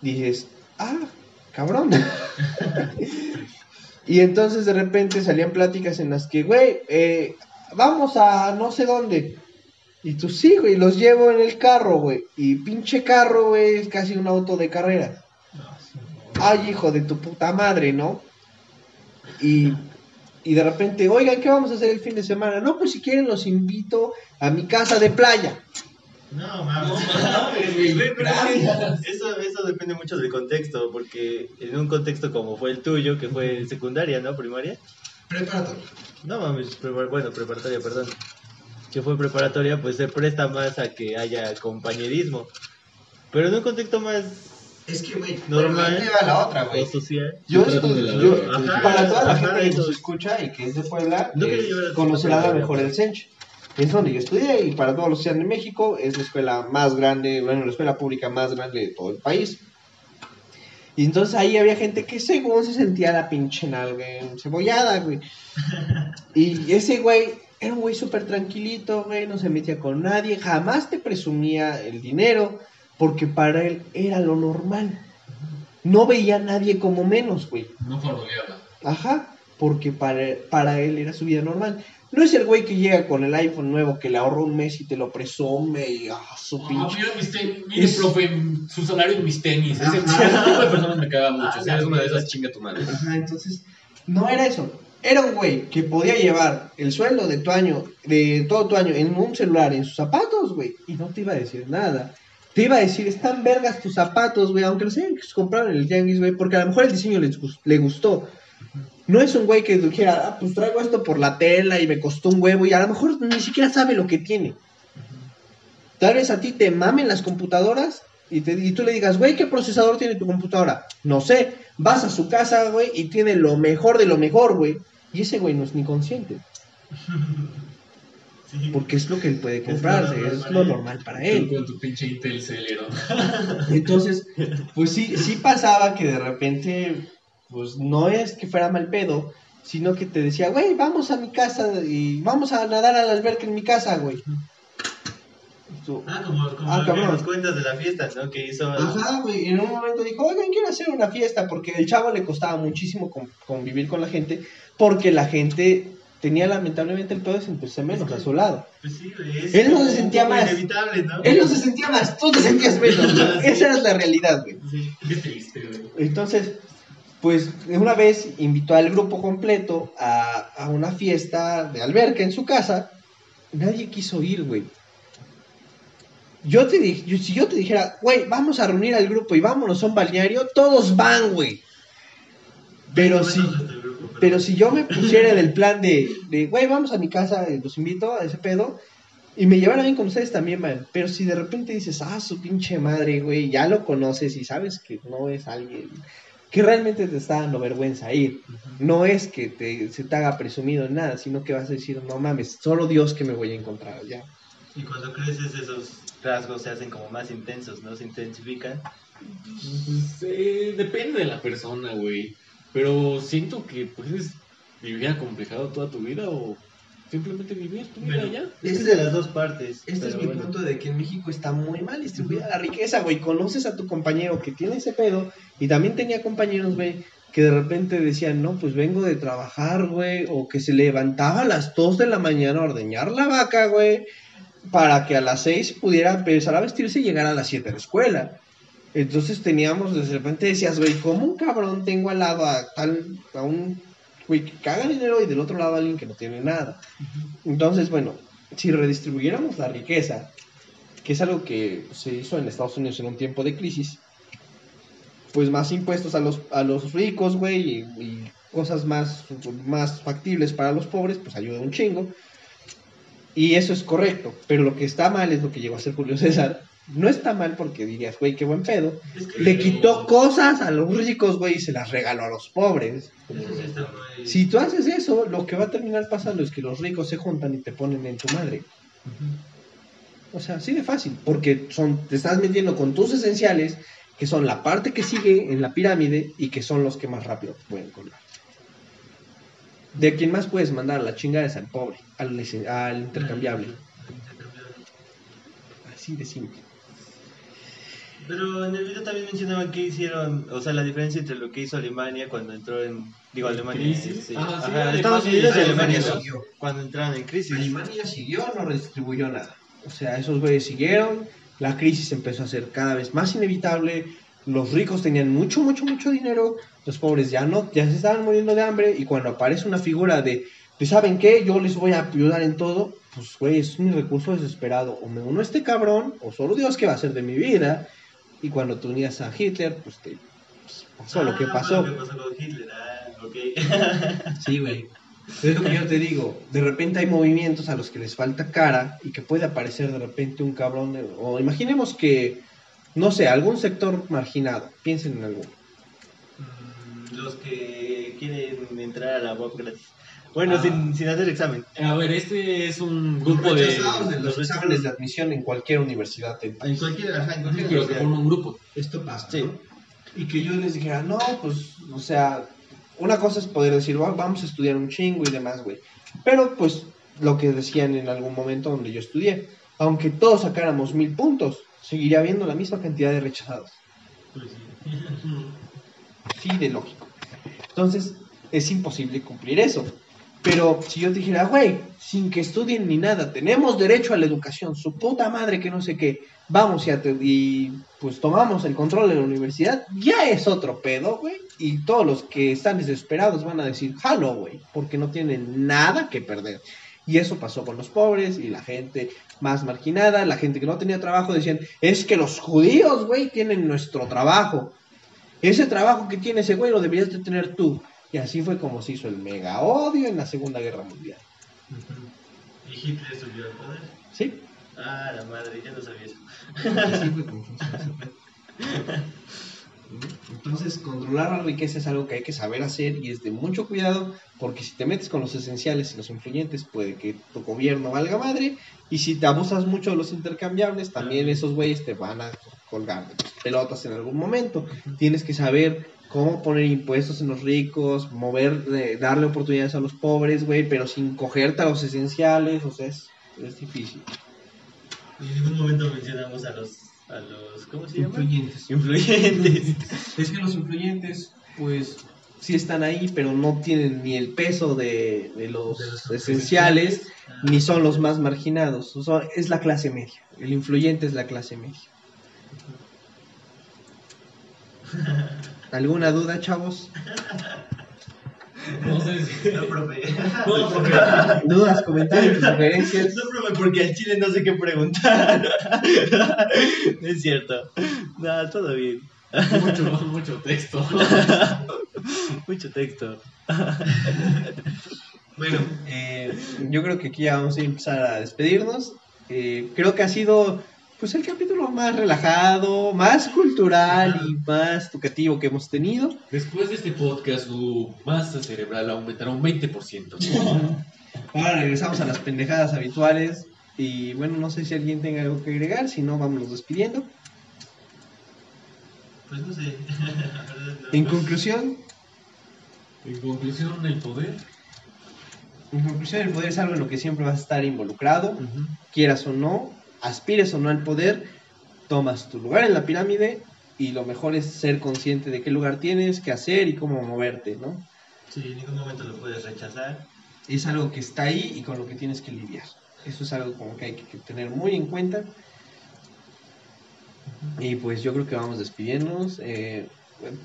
Dices, ah, cabrón. *laughs* y entonces de repente salían pláticas en las que, güey, eh, vamos a no sé dónde. Y tú sí, güey, los llevo en el carro, güey. Y pinche carro, güey, es casi un auto de carrera. Ay, hijo de tu puta madre, ¿no? Y, y de repente, oigan, ¿qué vamos a hacer el fin de semana? No, pues si quieren los invito a mi casa de playa. No, mames. *laughs* Eso, eso depende mucho del contexto, porque en un contexto como fue el tuyo, que fue secundaria, ¿no? Primaria. Preparatorio. No mames, prepar- bueno, preparatoria, perdón. Que fue preparatoria, pues se presta más a que haya compañerismo. Pero en un contexto más Es que, güey, Normal. ahí te va la otra, güey. Yo, la yo-. Ajá, para toda la ajá, gente que nos escucha y que es de Puebla, No eh, conocerá mejor el pues. Sench. Es donde yo estudié y para todos los que sean de México es la escuela más grande, bueno, la escuela pública más grande de todo el país. Y entonces ahí había gente que según se sentía la pinche nalga cebollada, güey. *laughs* Y ese güey era un güey súper tranquilito, güey, no se metía con nadie, jamás te presumía el dinero, porque para él era lo normal. No veía a nadie como menos, güey. No fardoleaba. Ajá, porque para, para él era su vida normal. No es el güey que llega con el iPhone nuevo que le ahorró un mes y te lo presume y ah, su Ah, pinche. mira mis Es- profe, su salario en mis tenis. Ese, ese tipo de personas me caga mucho. Ah, si eres la una de esas, chinga tu madre. Ajá, entonces, no era eso. Era un güey que podía llevar el sueldo de tu año, de todo tu año, en un celular, en sus zapatos, güey, y no te iba a decir nada. Te iba a decir, están vergas tus zapatos, güey, aunque los hayan comprado en el tianguis, güey, porque a lo mejor el diseño les le gustó. No es un güey que dijera, ah, pues traigo esto por la tela y me costó un huevo y a lo mejor ni siquiera sabe lo que tiene. Tal vez a ti te mamen las computadoras y, te, y tú le digas, güey, ¿qué procesador tiene tu computadora? No sé. Vas a su casa, güey, y tiene lo mejor de lo mejor, güey. Y ese güey no es ni consciente. Porque es lo que él puede comprarse, es lo normal para él. con tu pinche Intel Celeron. *laughs* Entonces, pues sí, sí pasaba que de repente, pues no es que fuera mal pedo, sino que te decía, güey, vamos a mi casa y vamos a nadar a la alberca en mi casa, güey. Ah, como, como Ah, nos cuentas de la fiesta, ¿no? Que hizo. Ajá, güey, en un momento dijo, oigan, quiero hacer una fiesta, porque el chavo le costaba muchísimo con- convivir con la gente, porque la gente tenía lamentablemente el pedo de sentirse menos a su lado. Pues sí, güey. es Él no se sentía más. Inevitable, ¿no? Él no se sentía más, tú te sentías menos. *laughs* Esa era la realidad, güey. Sí. Qué triste, güey. Entonces, pues una vez invitó al grupo completo a, a una fiesta de alberca en su casa. Nadie quiso ir, güey. Yo te dije, yo- si yo te dijera, güey, vamos a reunir al grupo y vámonos a un balneario, todos van, güey. Pero si, pero si yo me pusiera en el plan de, de, güey, vamos a mi casa, eh, los invito a ese pedo, y me llevaran bien con ustedes también, man. Pero si de repente dices, ah, su pinche madre, güey, ya lo conoces y sabes que no es alguien que realmente te está dando vergüenza ir. No es que te, se te haga presumido en nada, sino que vas a decir, no mames, solo Dios que me voy a encontrar ya. Y cuando creces, esos rasgos se hacen como más intensos, ¿no? Se intensifican. Pues, eh, depende de la persona, güey. Pero siento que puedes vivir acomplejado toda tu vida o simplemente vivir tu vida Bueno, ya. Es de las dos partes. Este es mi bueno. punto de que en México está muy mal distribuida la riqueza, güey. Conoces a tu compañero que tiene ese pedo y también tenía compañeros, güey, que de repente decían, no, pues vengo de trabajar, güey, o que se levantaba a las 2 de la mañana a ordeñar la vaca, güey, para que a las 6 pudiera empezar a vestirse y llegar a las 7 a la escuela. Entonces teníamos, de repente decías, güey, ¿cómo un cabrón tengo al lado a tal, a un güey que caga dinero y del otro lado a alguien que no tiene nada? Entonces, bueno, si redistribuyéramos la riqueza, que es algo que se hizo en Estados Unidos en un tiempo de crisis, pues más impuestos a los, a los ricos, güey, y, y cosas más, más factibles para los pobres, pues ayuda un chingo. Y eso es correcto, pero lo que está mal es lo que llegó a hacer Julio César. No está mal porque dirías, güey, qué buen pedo. Es que Le quitó cosas a los ricos, güey, y se las regaló a los pobres. Sí Si tú haces eso, lo que va a terminar pasando es que los ricos se juntan y te ponen en tu madre. O sea, así de fácil, porque son, te estás metiendo con tus esenciales, que son la parte que sigue en la pirámide y que son los que más rápido te pueden colgar. De quien más puedes mandar a la chingada es al pobre, al. Intercambiable. Así de simple. Pero en el video también mencionaban que hicieron, o sea, la diferencia entre lo que hizo Alemania cuando entró en, digo, Alemania, ¿Crisis? sí. Ah, sí, Ajá, Alemania Estados Unidos y Alemania siguió. cuando entraron en crisis. Alemania siguió, no redistribuyó nada. O sea, esos güeyes siguieron, la crisis empezó a ser cada vez más inevitable, los ricos tenían mucho, mucho, mucho dinero, los pobres ya no, ya se estaban muriendo de hambre, y cuando aparece una figura de, de ¿saben qué? Yo les voy a ayudar en todo, pues güey, es un recurso desesperado, o me uno a este cabrón, o solo Dios qué va a hacer de mi vida, y cuando te unías a Hitler, pues te pues, pasó lo que Ah, pasó. Lo que pasó con Hitler, ah. *laughs* Sí, güey. Es lo que yo te digo. De repente hay movimientos a los que les falta cara y que puede aparecer de repente un cabrón. de- O imaginemos que, no sé, algún sector marginado. Piensen en alguno. Mm, Los que quieren entrar a la UAP gratis. Bueno, Ah. sin, sin hacer examen. A ver, este es un grupo de... Los exámenes de admisión en cualquier universidad país. cualquier, ajá, en Pero que forman un grupo. Esto pasa. Sí. ¿no? Y que yo les dijera, no, pues, o sea, una cosa es poder decir, "Va- vamos a estudiar un chingo y demás, güey. Pero, pues, lo que decían en algún momento donde yo estudié, aunque todos sacáramos mil puntos, seguiría habiendo la misma cantidad de rechazados. Pues sí. Sí, de lógico. Entonces, es imposible cumplir eso. Pero si yo dijera, güey, sin que estudien ni nada, tenemos derecho a la educación, su puta madre que no sé qué, vamos y, y pues tomamos el control de la universidad, ya es otro pedo, güey. Y todos los que están desesperados van a decir, jalo, güey, porque no tienen nada que perder. Y eso pasó con los pobres y la gente más marginada, la gente que no tenía trabajo, decían, es que los judíos, güey, tienen nuestro trabajo. Ese trabajo que tiene ese güey lo deberías de tener tú. Y así fue como se hizo el mega odio en la Segunda Guerra Mundial. Y Hitler subió al poder. ¿Sí? Ah, la madre, ya no sabía eso. Así fue como pedo. *laughs* Entonces, controlar la riqueza es algo que hay que saber hacer y es de mucho cuidado porque si te metes con los esenciales y los influyentes puede que tu gobierno valga madre y si te abusas mucho de los intercambiables también esos güeyes te van a colgar de tus pelotas en algún momento. Tienes que saber cómo poner impuestos en los ricos, mover, eh, darle oportunidades a los pobres, güey, pero sin cogerte a los esenciales, o sea, es, es difícil. en ningún momento mencionamos a los, a los ¿cómo se llama? Influyentes. Es que los influyentes, pues, sí están ahí, pero no tienen ni el peso de, de los De los esenciales, Ah, ni son los más marginados. Es la clase media. El influyente es la clase media. ¿Alguna duda, chavos? *laughs* No sé si... No, profe. *laughs* No, porque... *laughs* ¿Dudas, comentarios, sugerencias? No, profe, porque al chile no sé qué preguntar. *laughs* es cierto. No, todo bien. Mucho, mucho texto. Mucho texto. Bueno, eh, yo creo que aquí ya vamos a empezar a despedirnos. Eh, creo que ha sido pues el capítulo más relajado, más cultural y más educativo que hemos tenido. Después de este podcast, tu masa cerebral aumentará un 20%. *laughs* Ahora regresamos a las pendejadas habituales. Y bueno, no sé si alguien tenga algo que agregar, si no, vámonos despidiendo. Pues no sé. *laughs* En conclusión, En conclusión, el poder. en conclusión, el poder es algo en lo que siempre vas a estar involucrado, quieras o no, aspires o no al poder, tomas tu lugar en la pirámide y lo mejor es ser consciente de qué lugar tienes, qué hacer y cómo moverte, ¿no? Sí, en ningún momento lo puedes rechazar. Es algo que está ahí y con lo que tienes que lidiar. Eso es algo como que hay que tener muy en cuenta. Y pues yo creo que vamos despidiéndonos. Eh,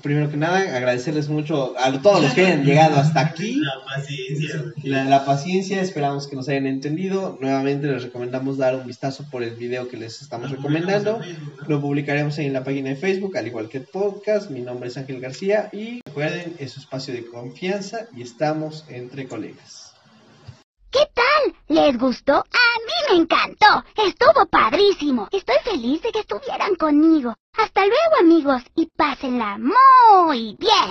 primero que nada, agradecerles mucho a todos los que hayan llegado hasta aquí. La paciencia. La, la paciencia, esperamos que nos hayan entendido. Nuevamente les recomendamos dar un vistazo por el video que les estamos Lo recomendando. Lo publicaremos en la página de Facebook, al igual que el podcast. Mi nombre es Ángel García y recuerden, es su espacio de confianza y estamos entre colegas. ¿Les gustó? A mí me encantó. Estuvo padrísimo. Estoy feliz de que estuvieran conmigo. Hasta luego amigos y pásenla muy bien.